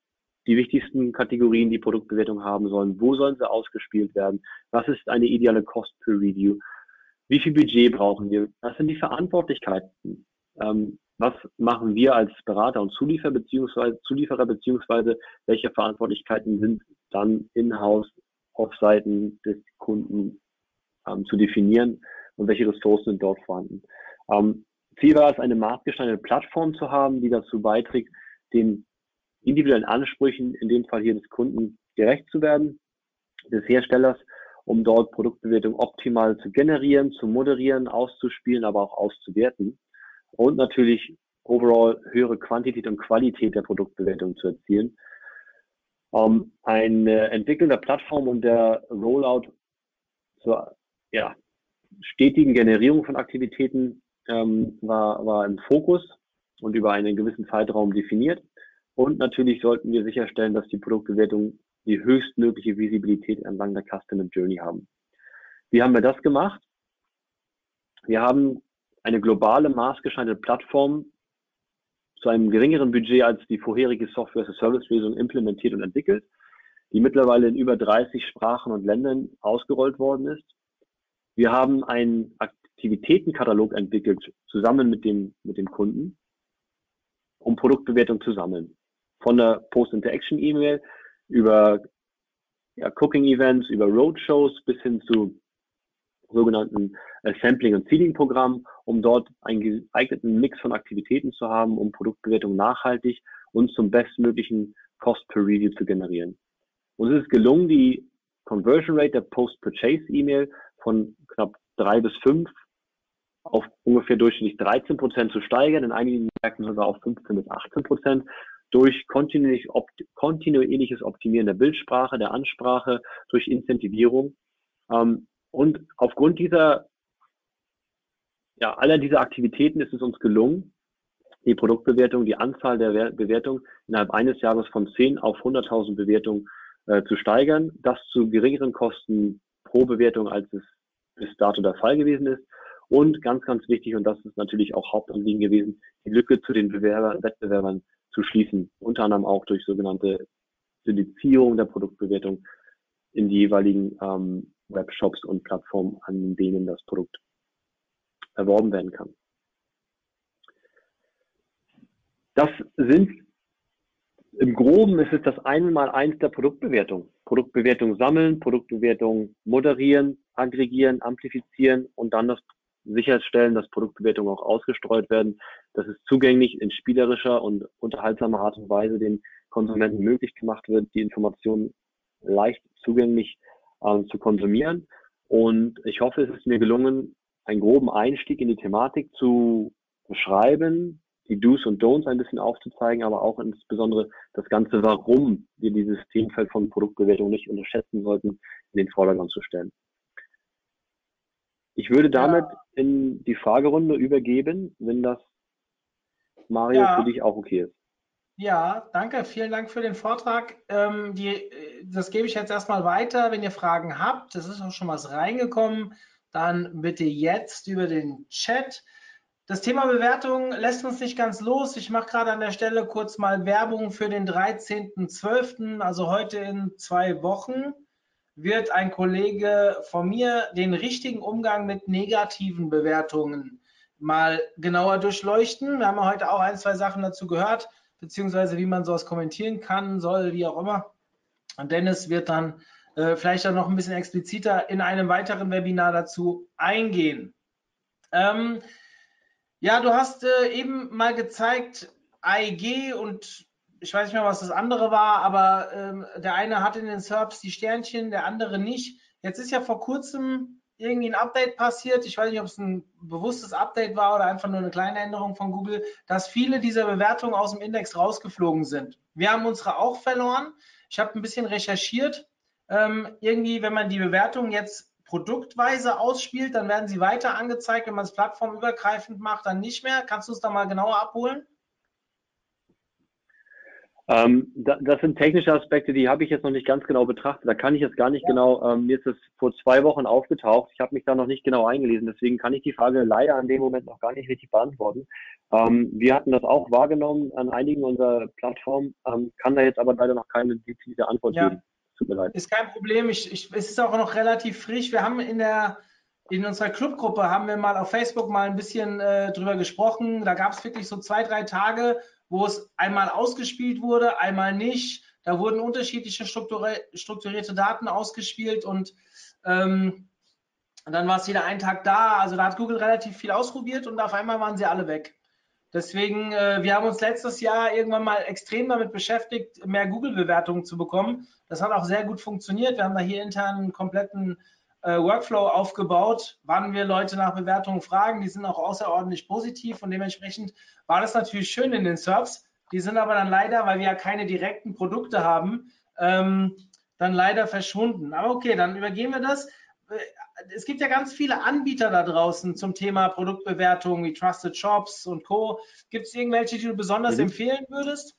die wichtigsten Kategorien, die Produktbewertung haben sollen, wo sollen sie ausgespielt werden, was ist eine ideale Cost per Review, wie viel Budget brauchen wir, was sind die Verantwortlichkeiten, ähm, was machen wir als Berater und Zulieferer beziehungsweise Zulieferer beziehungsweise welche Verantwortlichkeiten sind dann in-house auf Seiten des Kunden ähm, zu definieren und welche Ressourcen sind dort vorhanden. Ähm, Ziel war es, eine maßgeschneiderte Plattform zu haben, die dazu beiträgt, den individuellen Ansprüchen, in dem Fall hier des Kunden, gerecht zu werden, des Herstellers, um dort Produktbewertung optimal zu generieren, zu moderieren, auszuspielen, aber auch auszuwerten und natürlich overall höhere Quantität und Qualität der Produktbewertung zu erzielen. Um, eine entwickelnde Plattform und der Rollout zur ja, stetigen Generierung von Aktivitäten ähm, war, war im Fokus und über einen gewissen Zeitraum definiert. Und natürlich sollten wir sicherstellen, dass die Produktbewertungen die höchstmögliche Visibilität entlang der Customer Journey haben. Wie haben wir das gemacht? Wir haben eine globale maßgeschneiderte Plattform zu einem geringeren Budget als die vorherige Software-as-a-Service-Lösung implementiert und entwickelt, die mittlerweile in über 30 Sprachen und Ländern ausgerollt worden ist. Wir haben einen Aktivitätenkatalog entwickelt, zusammen mit dem, mit dem Kunden, um Produktbewertung zu sammeln. Von der Post-Interaction-E-Mail über ja, Cooking-Events, über Roadshows bis hin zu sogenannten äh, Sampling- und Seeding-Programm, um dort einen geeigneten Mix von Aktivitäten zu haben, um Produktbewertung nachhaltig und zum bestmöglichen Cost per Review zu generieren. Uns ist es gelungen, die Conversion Rate der Post-Purchase-E-Mail von knapp drei bis fünf auf ungefähr durchschnittlich 13 Prozent zu steigern, in einigen Märkten sogar auf 15 bis 18 Prozent durch kontinuierlich, kontinuierliches Optimieren der Bildsprache, der Ansprache, durch Incentivierung. Ähm, und aufgrund dieser, ja, aller dieser Aktivitäten ist es uns gelungen, die Produktbewertung, die Anzahl der Bewertungen innerhalb eines Jahres von 10 auf 100.000 Bewertungen äh, zu steigern. Das zu geringeren Kosten pro Bewertung, als es bis dato der Fall gewesen ist. Und ganz, ganz wichtig, und das ist natürlich auch Hauptanliegen gewesen, die Lücke zu den Bewerber, Wettbewerbern zu schließen. Unter anderem auch durch sogenannte Selizierung der Produktbewertung in die jeweiligen ähm, Webshops und Plattformen, an denen das Produkt erworben werden kann. Das sind im Groben ist es das einmal eins der Produktbewertung. Produktbewertung sammeln, Produktbewertung moderieren, aggregieren, amplifizieren und dann das sicherstellen, dass Produktbewertungen auch ausgestreut werden, dass es zugänglich in spielerischer und unterhaltsamer Art und Weise den Konsumenten möglich gemacht wird, die Informationen leicht zugänglich äh, zu konsumieren. Und ich hoffe, es ist mir gelungen, einen groben Einstieg in die Thematik zu beschreiben, die Do's und Don'ts ein bisschen aufzuzeigen, aber auch insbesondere das Ganze, warum wir dieses Themenfeld von Produktbewertung nicht unterschätzen sollten, in den Vordergrund zu stellen. Ich würde damit ja. in die Fragerunde übergeben, wenn das Mario ja. für dich auch okay ist. Ja, danke. Vielen Dank für den Vortrag. Ähm, die, das gebe ich jetzt erstmal weiter. Wenn ihr Fragen habt, das ist auch schon was reingekommen, dann bitte jetzt über den Chat. Das Thema Bewertung lässt uns nicht ganz los. Ich mache gerade an der Stelle kurz mal Werbung für den 13.12., also heute in zwei Wochen wird ein Kollege von mir den richtigen Umgang mit negativen Bewertungen mal genauer durchleuchten. Wir haben heute auch ein, zwei Sachen dazu gehört, beziehungsweise wie man sowas kommentieren kann, soll, wie auch immer. Und Dennis wird dann äh, vielleicht auch noch ein bisschen expliziter in einem weiteren Webinar dazu eingehen. Ähm, ja, du hast äh, eben mal gezeigt, AEG und ich weiß nicht mehr, was das andere war, aber ähm, der eine hat in den Serbs die Sternchen, der andere nicht. Jetzt ist ja vor kurzem irgendwie ein Update passiert. Ich weiß nicht, ob es ein bewusstes Update war oder einfach nur eine kleine Änderung von Google, dass viele dieser Bewertungen aus dem Index rausgeflogen sind. Wir haben unsere auch verloren. Ich habe ein bisschen recherchiert. Ähm, irgendwie, wenn man die Bewertung jetzt produktweise ausspielt, dann werden sie weiter angezeigt. Wenn man es plattformübergreifend macht, dann nicht mehr. Kannst du es da mal genauer abholen? Ähm, das sind technische Aspekte, die habe ich jetzt noch nicht ganz genau betrachtet. Da kann ich jetzt gar nicht ja. genau, ähm, mir ist es vor zwei Wochen aufgetaucht. Ich habe mich da noch nicht genau eingelesen. Deswegen kann ich die Frage leider an dem Moment noch gar nicht richtig beantworten. Ähm, wir hatten das auch wahrgenommen an einigen unserer Plattformen, ähm, kann da jetzt aber leider noch keine dezide Antwort ja. geben. Tut mir leid. Ist kein Problem. Ich, ich, es ist auch noch relativ frisch. Wir haben in der in unserer Clubgruppe haben wir mal auf Facebook mal ein bisschen äh, drüber gesprochen. Da gab es wirklich so zwei, drei Tage, wo es einmal ausgespielt wurde, einmal nicht. Da wurden unterschiedliche strukturierte Daten ausgespielt und ähm, dann war es wieder ein Tag da. Also da hat Google relativ viel ausprobiert und auf einmal waren sie alle weg. Deswegen, äh, wir haben uns letztes Jahr irgendwann mal extrem damit beschäftigt, mehr Google-Bewertungen zu bekommen. Das hat auch sehr gut funktioniert. Wir haben da hier intern einen kompletten Workflow aufgebaut, wann wir Leute nach Bewertungen fragen. Die sind auch außerordentlich positiv und dementsprechend war das natürlich schön in den Serbs. Die sind aber dann leider, weil wir ja keine direkten Produkte haben, ähm, dann leider verschwunden. Aber okay, dann übergehen wir das. Äh, es gibt ja ganz viele Anbieter da draußen zum Thema Produktbewertung wie Trusted Shops und Co. Gibt es irgendwelche, die du besonders mhm. empfehlen würdest?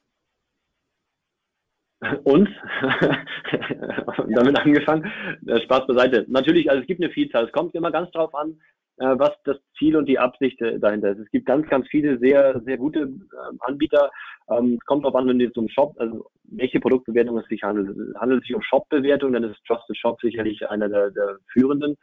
Uns, damit angefangen, äh, Spaß beiseite. Natürlich, also es gibt eine Vielzahl. Es kommt immer ganz drauf an, äh, was das Ziel und die Absicht äh, dahinter ist. Es gibt ganz, ganz viele sehr, sehr gute Anbieter. Ähm, es kommt darauf an, wenn es um Shop, also welche Produktbewertung es sich handelt. Handelt es sich um Shop-Bewertung, dann ist Trusted Shop sicherlich einer der, der führenden.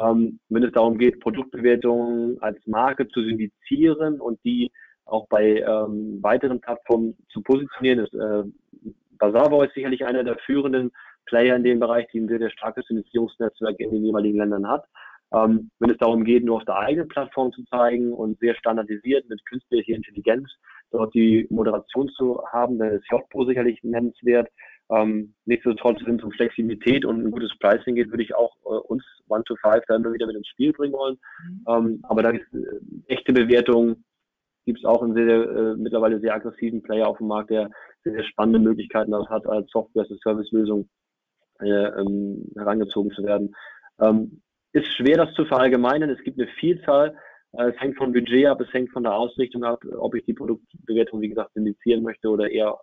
Ähm, wenn es darum geht, Produktbewertungen als Marke zu syndizieren und die auch bei ähm, weiteren Plattformen zu positionieren, ist äh, Basavo ist sicherlich einer der führenden Player in dem Bereich, die ein sehr, sehr starkes Finanzierungsnetzwerk in den jeweiligen Ländern hat. Ähm, wenn es darum geht, nur auf der eigenen Plattform zu zeigen und sehr standardisiert mit künstlicher Intelligenz dort die Moderation zu haben, dann ist JPO sicherlich nennenswert. Ähm, nichtsdestotrotz, wenn es um Flexibilität und ein gutes Pricing geht, würde ich auch äh, uns One to Five da immer wieder mit ins Spiel bringen wollen. Mhm. Ähm, aber da ist äh, echte Bewertung gibt es auch einen sehr, äh, mittlerweile sehr aggressiven Player auf dem Markt, der sehr, sehr spannende Möglichkeiten hat, als Software-as-a-Service-Lösung äh, ähm, herangezogen zu werden. Ähm, ist schwer, das zu verallgemeinern. Es gibt eine Vielzahl. Äh, es hängt von Budget ab, es hängt von der Ausrichtung ab, ob ich die Produktbewertung, wie gesagt, indizieren möchte oder eher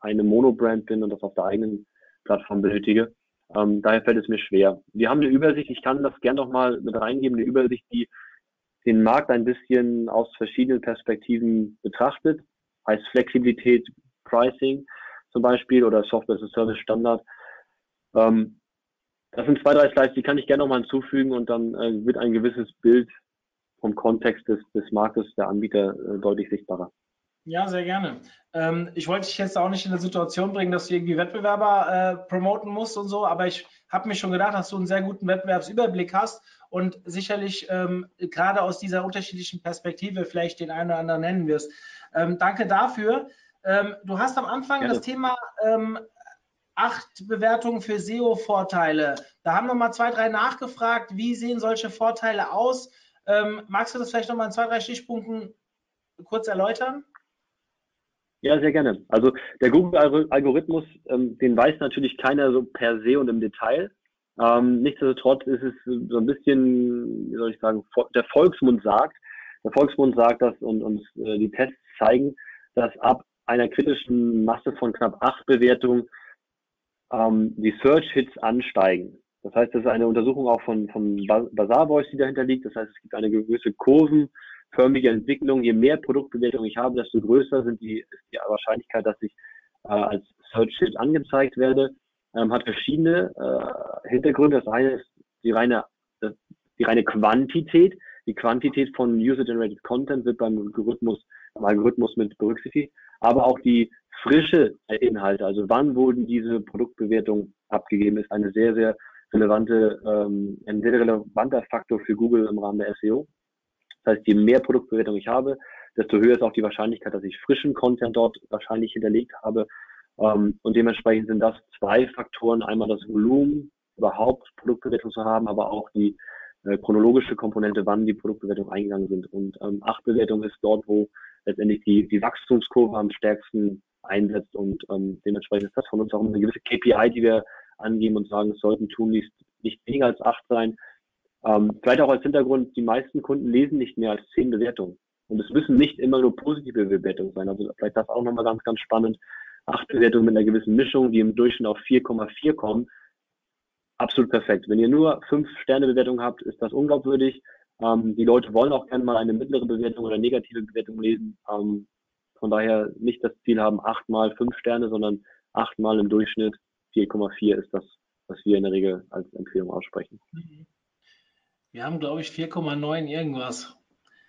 eine Monobrand bin und das auf der eigenen Plattform benötige. Ähm, daher fällt es mir schwer. Wir haben eine Übersicht, ich kann das gern noch mal mit reingeben, eine Übersicht, die den Markt ein bisschen aus verschiedenen Perspektiven betrachtet, heißt Flexibilität, Pricing zum Beispiel oder Software as a Service Standard. Ähm, das sind zwei, drei Slides, die kann ich gerne nochmal hinzufügen und dann äh, wird ein gewisses Bild vom Kontext des, des Marktes der Anbieter äh, deutlich sichtbarer. Ja, sehr gerne. Ähm, ich wollte dich jetzt auch nicht in eine Situation bringen, dass du irgendwie Wettbewerber äh, promoten musst und so, aber ich habe mir schon gedacht, dass du einen sehr guten Wettbewerbsüberblick hast und sicherlich ähm, gerade aus dieser unterschiedlichen Perspektive vielleicht den einen oder anderen nennen wirst. Ähm, danke dafür. Ähm, du hast am Anfang ja. das Thema ähm, acht Bewertungen für SEO-Vorteile. Da haben noch mal zwei, drei nachgefragt, wie sehen solche Vorteile aus? Ähm, magst du das vielleicht noch mal in zwei, drei Stichpunkten kurz erläutern? Ja, sehr gerne. Also der Google-Algorithmus, ähm, den weiß natürlich keiner so per se und im Detail. Ähm, nichtsdestotrotz ist es so ein bisschen, wie soll ich sagen, der Volksmund sagt, der Volksmund sagt das und uns äh, die Tests zeigen, dass ab einer kritischen Masse von knapp acht Bewertungen ähm, die Search-Hits ansteigen. Das heißt, das ist eine Untersuchung auch von, von Bazaar Voice, die dahinter liegt. Das heißt, es gibt eine gewisse kurvenförmige Entwicklung. Je mehr Produktbewertungen ich habe, desto größer sind die, ist die Wahrscheinlichkeit, dass ich äh, als Search-Hit angezeigt werde. Ähm, hat verschiedene äh, Hintergründe. Das eine ist die reine, die reine Quantität. Die Quantität von User-Generated Content wird beim Algorithmus, beim Algorithmus mit berücksichtigt, aber auch die frische Inhalte, also wann wurden diese Produktbewertungen abgegeben, ist eine sehr, sehr relevante, ähm, ein sehr relevanter Faktor für Google im Rahmen der SEO. Das heißt, je mehr Produktbewertung ich habe, desto höher ist auch die Wahrscheinlichkeit, dass ich frischen Content dort wahrscheinlich hinterlegt habe. Ähm, und dementsprechend sind das zwei Faktoren. Einmal das Volumen, überhaupt Produktbewertung zu haben, aber auch die äh, chronologische Komponente, wann die Produktbewertungen eingegangen sind. Und ähm, Achtbewertung ist dort, wo letztendlich die, die Wachstumskurve am stärksten einsetzt und ähm, dementsprechend ist das von uns auch eine gewisse KPI, die wir angeben und sagen, es sollten tun nicht, nicht weniger als acht sein. Ähm, vielleicht auch als Hintergrund, die meisten Kunden lesen nicht mehr als zehn Bewertungen. Und es müssen nicht immer nur positive Bewertungen sein. Also vielleicht das auch nochmal ganz, ganz spannend. Acht Bewertungen mit einer gewissen Mischung, die im Durchschnitt auf 4,4 kommen. Absolut perfekt. Wenn ihr nur fünf Sterne Bewertung habt, ist das unglaubwürdig. Ähm, die Leute wollen auch gerne mal eine mittlere Bewertung oder negative Bewertung lesen. Ähm, von daher nicht das Ziel haben, achtmal fünf Sterne, sondern achtmal im Durchschnitt 4,4 ist das, was wir in der Regel als Empfehlung aussprechen. Wir haben, glaube ich, 4,9 irgendwas.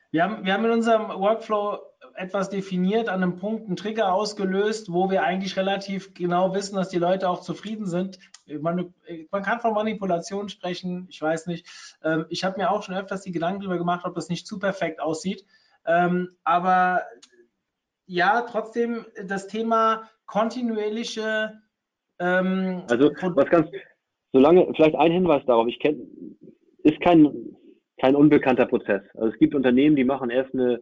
Wir haben, wir haben in unserem Workflow etwas definiert, an einem Punkt einen Trigger ausgelöst, wo wir eigentlich relativ genau wissen, dass die Leute auch zufrieden sind. Man, man kann von Manipulation sprechen, ich weiß nicht. Ähm, ich habe mir auch schon öfters die Gedanken darüber gemacht, ob das nicht zu perfekt aussieht. Ähm, aber ja, trotzdem das Thema kontinuierliche. Ähm, also was ganz, solange vielleicht ein Hinweis darauf, ich kenne, ist kein kein unbekannter Prozess. Also es gibt Unternehmen, die machen erst eine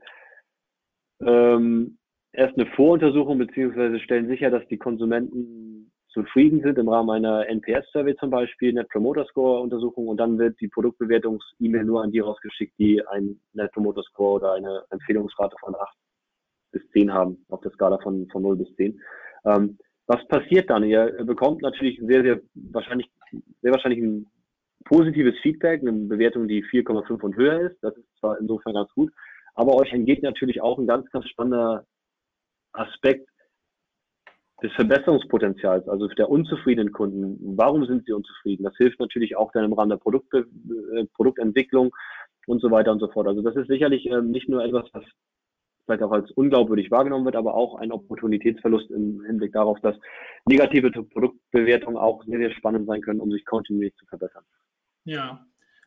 ähm, erst eine Voruntersuchung beziehungsweise stellen sicher, dass die Konsumenten zufrieden sind im Rahmen einer NPS-Survey zum Beispiel, Net Promoter Score-Untersuchung und dann wird die Produktbewertungs-E-Mail nur an die rausgeschickt, die ein Net Promoter Score oder eine Empfehlungsrate von 8 bis 10 haben, auf der Skala von, von 0 bis 10. Ähm, was passiert dann? Ihr bekommt natürlich sehr, sehr wahrscheinlich, sehr wahrscheinlich ein positives Feedback, eine Bewertung, die 4,5 und höher ist. Das ist zwar insofern ganz gut, aber euch entgeht natürlich auch ein ganz, ganz spannender Aspekt des Verbesserungspotenzials, also der unzufriedenen Kunden. Warum sind sie unzufrieden? Das hilft natürlich auch dann im Rahmen der Produktbe äh, Produktentwicklung und so weiter und so fort. Also das ist sicherlich äh, nicht nur etwas, was vielleicht auch als unglaubwürdig wahrgenommen wird, aber auch ein Opportunitätsverlust im Hinblick darauf, dass negative Produktbewertungen auch sehr, sehr spannend sein können, um sich kontinuierlich zu verbessern. Ja,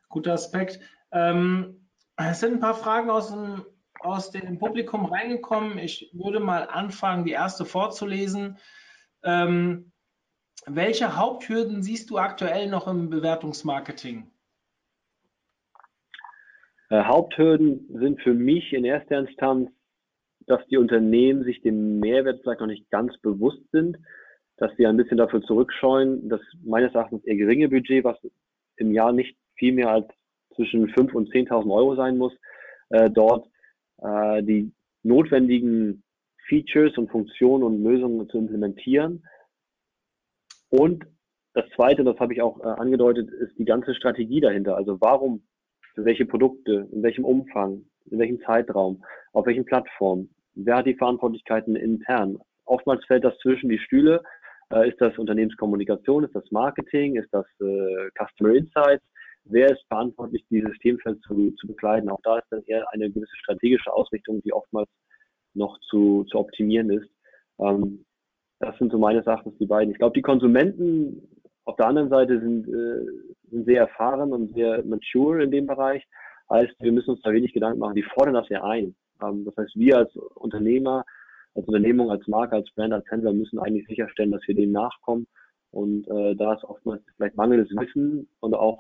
guter Aspekt. Ähm, es sind ein paar Fragen aus dem, aus dem Publikum reingekommen. Ich würde mal anfangen, die erste vorzulesen. Ähm, welche Haupthürden siehst du aktuell noch im Bewertungsmarketing? Äh, Haupthürden sind für mich in erster Instanz dass die Unternehmen sich dem Mehrwert vielleicht noch nicht ganz bewusst sind, dass sie ein bisschen dafür zurückscheuen, dass meines Erachtens ihr geringe Budget, was im Jahr nicht viel mehr als zwischen 5.000 und 10.000 Euro sein muss, äh, dort äh, die notwendigen Features und Funktionen und Lösungen zu implementieren. Und das Zweite, das habe ich auch äh, angedeutet, ist die ganze Strategie dahinter. Also warum, für welche Produkte, in welchem Umfang, in welchem Zeitraum, auf welchen Plattformen, wer hat die Verantwortlichkeiten intern? Oftmals fällt das zwischen die Stühle. Äh, ist das Unternehmenskommunikation? Ist das Marketing? Ist das äh, Customer Insights? Wer ist verantwortlich, dieses Themenfeld zu, zu bekleiden? Auch da ist dann eher eine gewisse strategische Ausrichtung, die oftmals noch zu, zu optimieren ist. Ähm, das sind so meines Erachtens die beiden. Ich glaube, die Konsumenten auf der anderen Seite sind, äh, sind sehr erfahren und sehr mature in dem Bereich. Heißt, wir müssen uns da wenig Gedanken machen. Die fordern das ja ein. Ähm, das heißt, wir als Unternehmer als Unternehmung, als Marke, als Brand, als Händler müssen eigentlich sicherstellen, dass wir dem nachkommen. Und äh, da ist oftmals vielleicht mangelndes Wissen und auch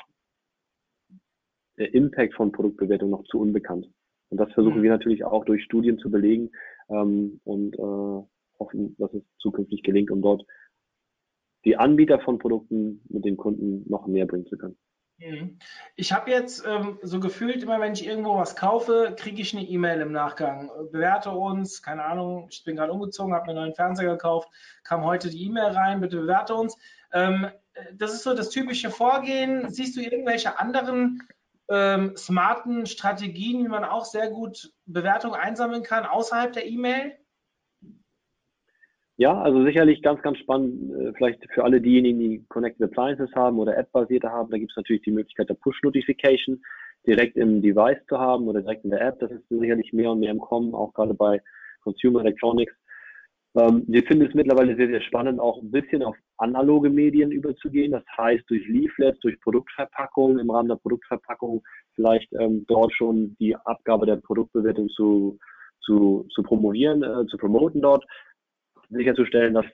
der Impact von Produktbewertung noch zu unbekannt. Und das versuchen mhm. wir natürlich auch durch Studien zu belegen ähm, und äh, hoffen, dass es zukünftig gelingt, um dort die Anbieter von Produkten mit den Kunden noch mehr bringen zu können. Mhm. Ich habe jetzt ähm, so gefühlt, immer wenn ich irgendwo was kaufe, kriege ich eine E-Mail im Nachgang. Bewerte uns, keine Ahnung, ich bin gerade umgezogen, habe mir einen neuen Fernseher gekauft, kam heute die E-Mail rein, bitte bewerte uns. Ähm, das ist so das typische Vorgehen. Siehst du irgendwelche anderen ähm, smarten Strategien, wie man auch sehr gut Bewertungen einsammeln kann außerhalb der E-Mail? Ja, also sicherlich ganz, ganz spannend, äh, vielleicht für alle diejenigen, die Connected Appliances haben oder App-basierte haben, da gibt es natürlich die Möglichkeit der Push-Notification direkt im Device zu haben oder direkt in der App. Das ist sicherlich mehr und mehr im Kommen, auch gerade bei Consumer Electronics. Ähm, wir finden es mittlerweile sehr, sehr spannend, auch ein bisschen auf analoge Medien überzugehen. Das heißt, durch Leaflets, durch Produktverpackungen, im Rahmen der Produktverpackung vielleicht ähm, dort schon die Abgabe der Produktbewertung zu, zu, zu promovieren, äh, zu promoten dort sicherzustellen, dass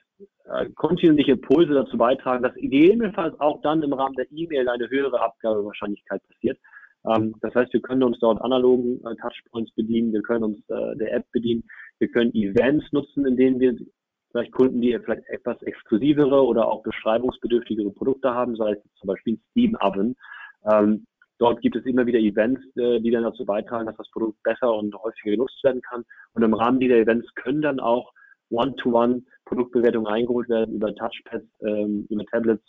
äh, kontinuierliche Impulse dazu beitragen, dass gegebenenfalls auch dann im Rahmen der E-Mail eine höhere Abgabewahrscheinlichkeit passiert. Ähm, das heißt, wir können uns dort analogen äh, Touchpoints bedienen, wir können uns äh, der App bedienen, wir können Events nutzen, in denen wir vielleicht Kunden, die vielleicht etwas exklusivere oder auch beschreibungsbedürftigere Produkte haben, sei es zum Beispiel Steam Oven. Ähm, dort gibt es immer wieder Events, die dann dazu beitragen, dass das Produkt besser und häufiger genutzt werden kann. Und im Rahmen dieser Events können dann auch One-to-One Produktbewertungen eingeholt werden über Touchpads, ähm, über Tablets.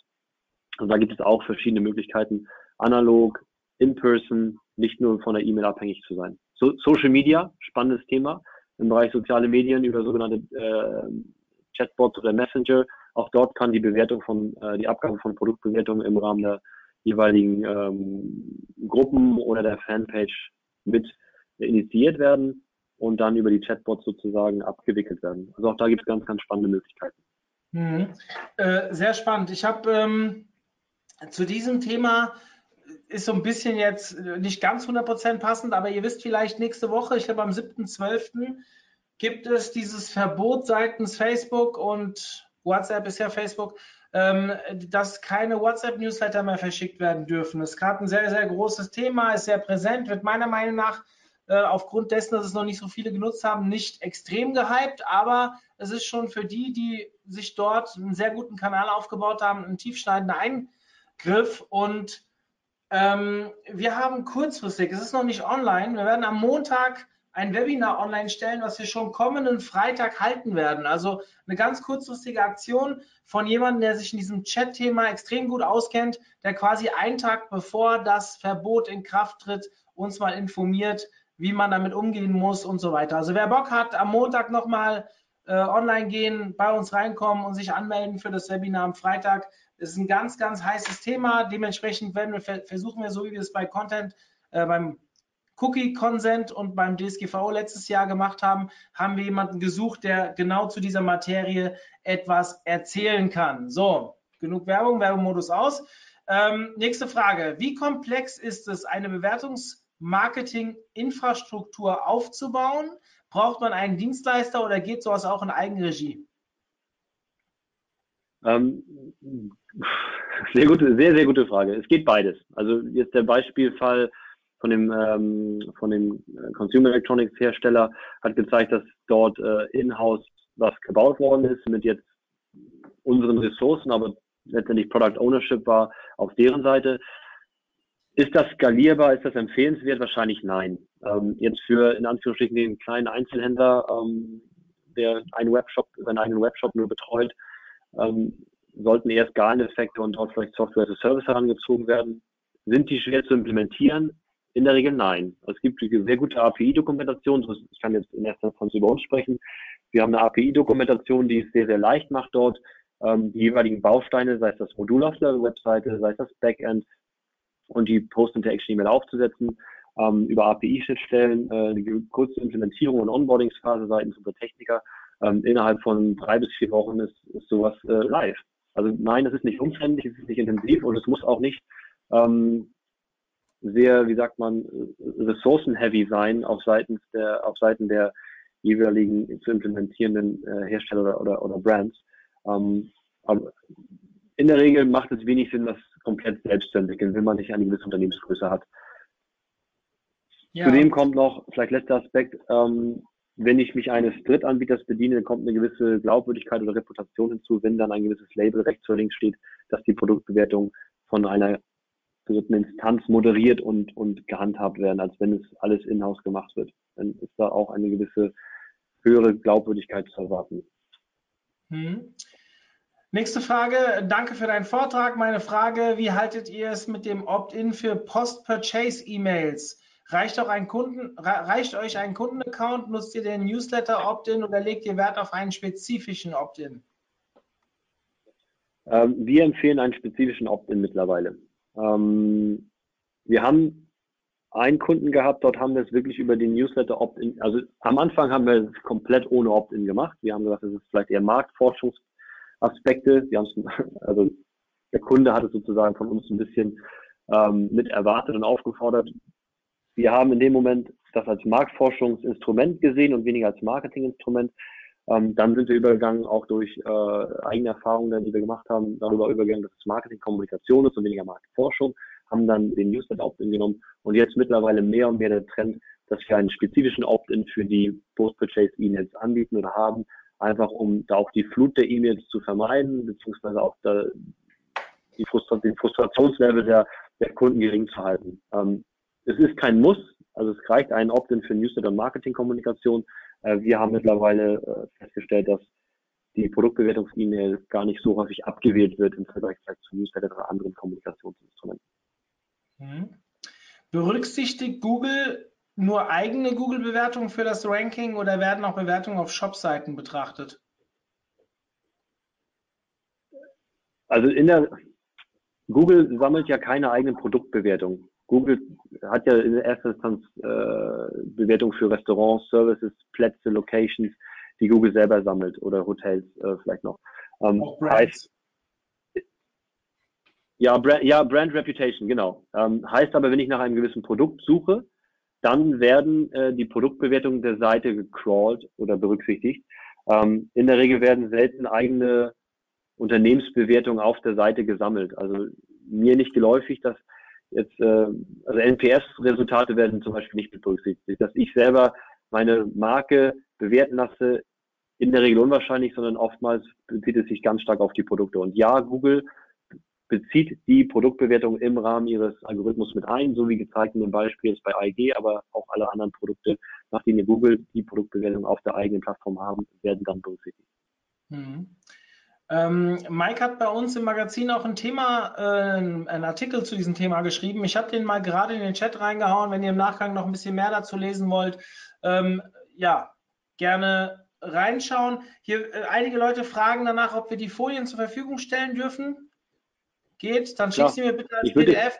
Und da gibt es auch verschiedene Möglichkeiten, analog, in-person, nicht nur von der E-Mail abhängig zu sein. So, Social Media, spannendes Thema im Bereich soziale Medien über sogenannte äh, Chatbots oder Messenger. Auch dort kann die Bewertung von, äh, die Abgabe von Produktbewertungen im Rahmen der jeweiligen ähm, Gruppen oder der Fanpage mit initiiert werden und dann über die Chatbots sozusagen abgewickelt werden. Also auch da gibt es ganz, ganz spannende Möglichkeiten. Mhm. Äh, sehr spannend. Ich habe ähm, zu diesem Thema ist so ein bisschen jetzt nicht ganz 100% passend, aber ihr wisst vielleicht nächste Woche, ich glaube am 7.12. gibt es dieses Verbot seitens Facebook und WhatsApp ist ja Facebook, ähm, dass keine WhatsApp-Newsletter mehr verschickt werden dürfen. Das ist gerade ein sehr, sehr großes Thema, ist sehr präsent, wird meiner Meinung nach äh, aufgrund dessen, dass es noch nicht so viele genutzt haben, nicht extrem gehypt, aber es ist schon für die, die sich dort einen sehr guten Kanal aufgebaut haben, ein tiefschneidender Eingriff und ähm, wir haben kurzfristig, es ist noch nicht online, wir werden am Montag ein Webinar online stellen, was wir schon kommenden Freitag halten werden. Also eine ganz kurzfristige Aktion von jemandem, der sich in diesem Chat-Thema extrem gut auskennt, der quasi einen Tag bevor das Verbot in Kraft tritt, uns mal informiert, wie man damit umgehen muss und so weiter. Also wer Bock hat, am Montag nochmal äh, online gehen, bei uns reinkommen und sich anmelden für das Webinar am Freitag. Das ist ein ganz, ganz heißes Thema. Dementsprechend werden wir versuchen wir, so wie wir es bei Content, äh, beim Cookie Consent und beim DSGVO letztes Jahr gemacht haben, haben wir jemanden gesucht, der genau zu dieser Materie etwas erzählen kann. So, genug Werbung, Werbemodus aus. Ähm, nächste Frage. Wie komplex ist es, eine Bewertungsmarketing-Infrastruktur aufzubauen? Braucht man einen Dienstleister oder geht sowas auch in Eigenregie? Ähm, sehr gute, sehr, sehr gute Frage. Es geht beides. Also jetzt der Beispielfall von dem, ähm, von dem äh, Consumer Electronics Hersteller hat gezeigt, dass dort äh, in-house was gebaut worden ist mit jetzt unseren Ressourcen, aber letztendlich Product Ownership war auf deren Seite. Ist das skalierbar? Ist das empfehlenswert? Wahrscheinlich nein. Ähm, jetzt für in Anführungsstrichen den kleinen Einzelhändler, ähm, der einen Webshop, seinen eigenen Webshop nur betreut, ähm, sollten erst Skaleneffekte und dort vielleicht Software as a Service herangezogen werden. Sind die schwer zu implementieren? In der Regel nein. Es gibt sehr gute API-Dokumentation. Ich kann jetzt in erster Instanz über uns sprechen. Wir haben eine API-Dokumentation, die es sehr, sehr leicht macht, dort ähm, die jeweiligen Bausteine, sei es das Modul auf der Webseite, sei es das Backend und die Post-Interaction-E-Mail aufzusetzen, ähm, über API-Schnittstellen, äh, eine kurze Implementierung und Onboardingsphase seitens unserer Techniker ähm, innerhalb von drei bis vier Wochen ist, ist sowas äh, live. Also nein, es ist nicht umständlich, es ist nicht intensiv und es muss auch nicht ähm, sehr, wie sagt man, ressourcen-heavy sein auf Seiten der, auf Seiten der jeweiligen zu implementierenden äh, Hersteller oder, oder, oder Brands. Ähm, in der Regel macht es wenig Sinn, das komplett selbst zu entwickeln, wenn man nicht eine gewisse Unternehmensgröße hat. Ja. Zudem kommt noch, vielleicht letzter Aspekt, ähm, wenn ich mich eines Drittanbieters bediene, kommt eine gewisse Glaubwürdigkeit oder Reputation hinzu, wenn dann ein gewisses Label rechts oder links steht, dass die Produktbewertung von einer dritten Instanz moderiert und, und gehandhabt werden, als wenn es alles in-house gemacht wird. Dann ist da auch eine gewisse höhere Glaubwürdigkeit zu erwarten. Hm. Nächste Frage. Danke für deinen Vortrag. Meine Frage, wie haltet ihr es mit dem Opt-in für Post-Purchase-E-Mails? Reicht, reicht euch ein Kundenaccount? Nutzt ihr den Newsletter Opt-in oder legt ihr Wert auf einen spezifischen Opt-in? Ähm, wir empfehlen einen spezifischen Opt-in mittlerweile. Ähm, wir haben einen Kunden gehabt, dort haben wir es wirklich über den Newsletter Opt-in, also am Anfang haben wir es komplett ohne Opt-in gemacht. Wir haben gesagt, das ist vielleicht eher Marktforschungsaspekte. Wir haben also der Kunde hat es sozusagen von uns ein bisschen ähm, mit erwartet und aufgefordert. Wir haben in dem Moment das als Marktforschungsinstrument gesehen und weniger als Marketinginstrument. Ähm, dann sind wir übergegangen, auch durch äh, eigene Erfahrungen, die wir gemacht haben, darüber übergegangen, dass es Marketing, Kommunikation ist und weniger Marktforschung, haben dann den Newsletter Opt-in und jetzt mittlerweile mehr und mehr der Trend, dass wir einen spezifischen Opt-in für die Post-Purchase-E-Mails anbieten oder haben, einfach um da auch die Flut der E-Mails zu vermeiden, beziehungsweise auch da die Frustra den Frustrationslevel der, der Kunden gering zu halten. Ähm, es ist kein Muss, also es reicht ein Opt-in für Newsletter und Marketing-Kommunikation, äh, wir haben mittlerweile äh, festgestellt, dass die Produktbewertungs-E-Mail gar nicht so häufig abgewählt wird im Vergleich zu Newsletter oder anderen Kommunikationsinstrumenten. Mhm. Berücksichtigt Google nur eigene Google-Bewertungen für das Ranking oder werden auch Bewertungen auf Shop-Seiten betrachtet? Also in der Google sammelt ja keine eigenen Produktbewertungen. Google hat ja in erster Instanz äh, Bewertung für Restaurants, Services, Plätze, Locations, die Google selber sammelt oder Hotels äh, vielleicht noch. Ähm, heißt, ja, Brand, ja, Brand Reputation, genau. Ähm, heißt aber, wenn ich nach einem gewissen Produkt suche, dann werden äh, die Produktbewertungen der Seite gecrawlt oder berücksichtigt. Ähm, in der Regel werden selten eigene Unternehmensbewertungen auf der Seite gesammelt. Also mir nicht geläufig, dass jetzt, äh, also NPS-Resultate werden zum Beispiel nicht berücksichtigt. Dass ich selber meine Marke bewerten lasse, in der Regel unwahrscheinlich, sondern oftmals bezieht es sich ganz stark auf die Produkte. Und ja, Google bezieht die Produktbewertung im Rahmen ihres Algorithmus mit ein, so wie gezeigt in dem Beispiel jetzt bei AEG, aber auch alle anderen Produkte, nachdem ihr Google die Produktbewertung auf der eigenen Plattform haben, werden dann berücksichtigt. Mhm. Ähm, Mike hat bei uns im Magazin auch ein Thema, äh, einen Artikel zu diesem Thema geschrieben. Ich habe den mal gerade in den Chat reingehauen, wenn ihr im Nachgang noch ein bisschen mehr dazu lesen wollt. Ähm, ja, gerne reinschauen. Hier äh, einige Leute fragen danach, ob wir die Folien zur Verfügung stellen dürfen. Geht, dann schickt sie mir bitte als PDF.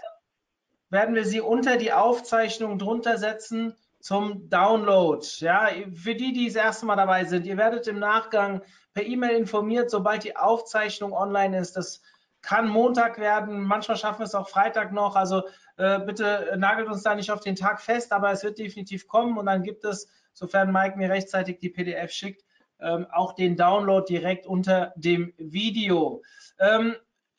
Werden wir sie unter die Aufzeichnung drunter setzen zum Download. Ja, für die, die das erste Mal dabei sind, ihr werdet im Nachgang per E-Mail informiert, sobald die Aufzeichnung online ist. Das kann Montag werden, manchmal schaffen wir es auch Freitag noch. Also äh, bitte nagelt uns da nicht auf den Tag fest, aber es wird definitiv kommen und dann gibt es, sofern Mike mir rechtzeitig die PDF schickt, ähm, auch den Download direkt unter dem Video. Ähm,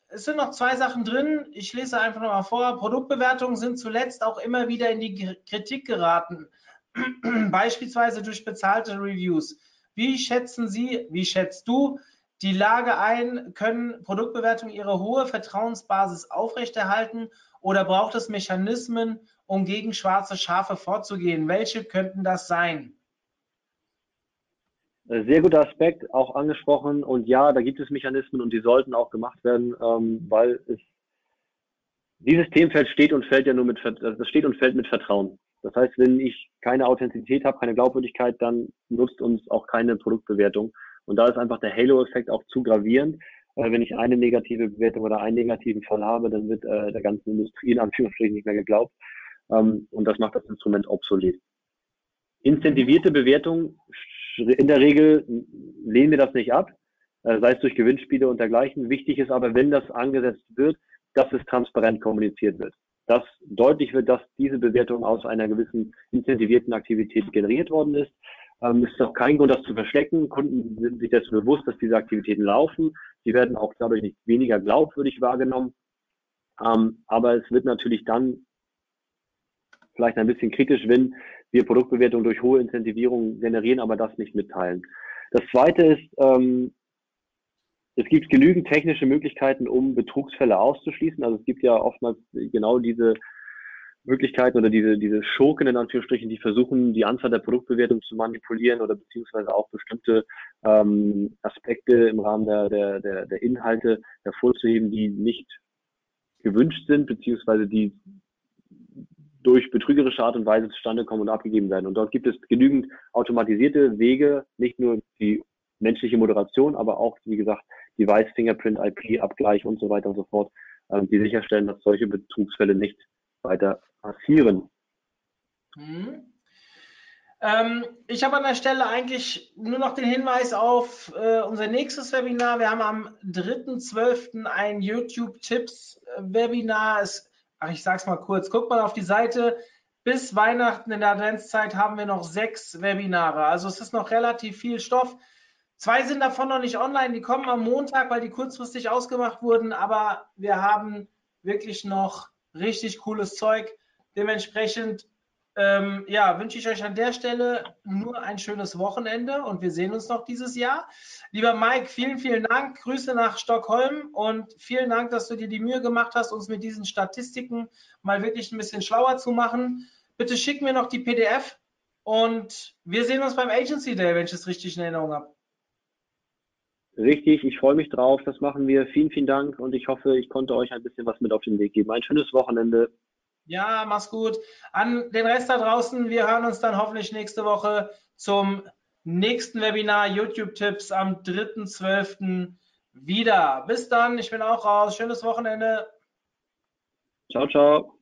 es sind noch zwei Sachen drin. Ich lese einfach nochmal vor. Produktbewertungen sind zuletzt auch immer wieder in die Kritik geraten, beispielsweise durch bezahlte Reviews. Wie schätzen Sie, wie schätzt du die Lage ein? Können Produktbewertungen ihre hohe Vertrauensbasis aufrechterhalten oder braucht es Mechanismen, um gegen schwarze Schafe vorzugehen? Welche könnten das sein? Äh, sehr guter Aspekt, auch angesprochen. Und ja, da gibt es Mechanismen und die sollten auch gemacht werden, ähm, weil es dieses Themenfeld steht und fällt ja nur mit, das steht und fällt mit Vertrauen. Das heißt, wenn ich keine Authentizität habe, keine Glaubwürdigkeit, dann nutzt uns auch keine Produktbewertung. Und da ist einfach der Halo-Effekt auch zu gravierend. Weil wenn ich eine negative Bewertung oder einen negativen Fall habe, dann wird äh, der ganzen Industrie in Anführungsstrichen nicht mehr geglaubt. Ähm, und das macht das Instrument obsolet. Incentivierte Bewertung in der Regel lehnen wir das nicht ab, äh, sei es durch Gewinnspiele und dergleichen. Wichtig ist aber, wenn das angesetzt wird, dass es transparent kommuniziert wird. Dass deutlich wird, dass diese Bewertung aus einer gewissen incentivierten Aktivität generiert worden ist. ähm, ist auch kein Grund, das zu verstecken. Kunden sind sich dessen bewusst, dass diese Aktivitäten laufen. Sie werden auch dadurch nicht weniger glaubwürdig wahrgenommen. Ähm, aber es wird natürlich dann vielleicht ein bisschen kritisch, wenn wir Produktbewertungen durch hohe Incentivierung generieren, aber das nicht mitteilen. Das zweite ist, ähm, es gibt genügend technische Möglichkeiten, um Betrugsfälle auszuschließen. Also es gibt ja oftmals genau diese Möglichkeiten oder diese, diese Schurken in Anführungsstrichen, die versuchen, die Anzahl der Produktbewertungen zu manipulieren oder beziehungsweise auch bestimmte ähm, Aspekte im Rahmen der, der, der, der Inhalte hervorzuheben, die nicht gewünscht sind, beziehungsweise die durch betrügerische Art und Weise zustande kommen und abgegeben werden. Und dort gibt es genügend automatisierte Wege, nicht nur die menschliche Moderation, aber auch, wie gesagt, Device Fingerprint, IP, Abgleich und so weiter und so fort, ähm, die sicherstellen, dass solche Betrugsfälle nicht weiter passieren. Hm. Ähm, ich habe an der Stelle eigentlich nur noch den Hinweis auf äh, unser nächstes Webinar. Wir haben am 3.12. ein YouTube-Tipps-Webinar. Ach, ich sage es mal kurz. Guckt mal auf die Seite. Bis Weihnachten in der Adventszeit haben wir noch sechs Webinare. Also es ist noch relativ viel Stoff. Zwei sind davon noch nicht online. Die kommen am Montag, weil die kurzfristig ausgemacht wurden. Aber wir haben wirklich noch richtig cooles Zeug. Dementsprechend ähm, ja, wünsche ich euch an der Stelle nur ein schönes Wochenende und wir sehen uns noch dieses Jahr. Lieber Mike, vielen, vielen Dank. Grüße nach Stockholm und vielen Dank, dass du dir die Mühe gemacht hast, uns mit diesen Statistiken mal wirklich ein bisschen schlauer zu machen. Bitte schick mir noch die PDF und wir sehen uns beim Agency Day, wenn ich es richtig in Erinnerung habe. Richtig, ich freue mich drauf. Das machen wir. Vielen, vielen Dank und ich hoffe, ich konnte euch ein bisschen was mit auf den Weg geben. Ein schönes Wochenende. Ja, mach's gut. An den Rest da draußen, wir hören uns dann hoffentlich nächste Woche zum nächsten Webinar YouTube-Tipps am 3.12. wieder. Bis dann, ich bin auch raus. Schönes Wochenende. Ciao, ciao.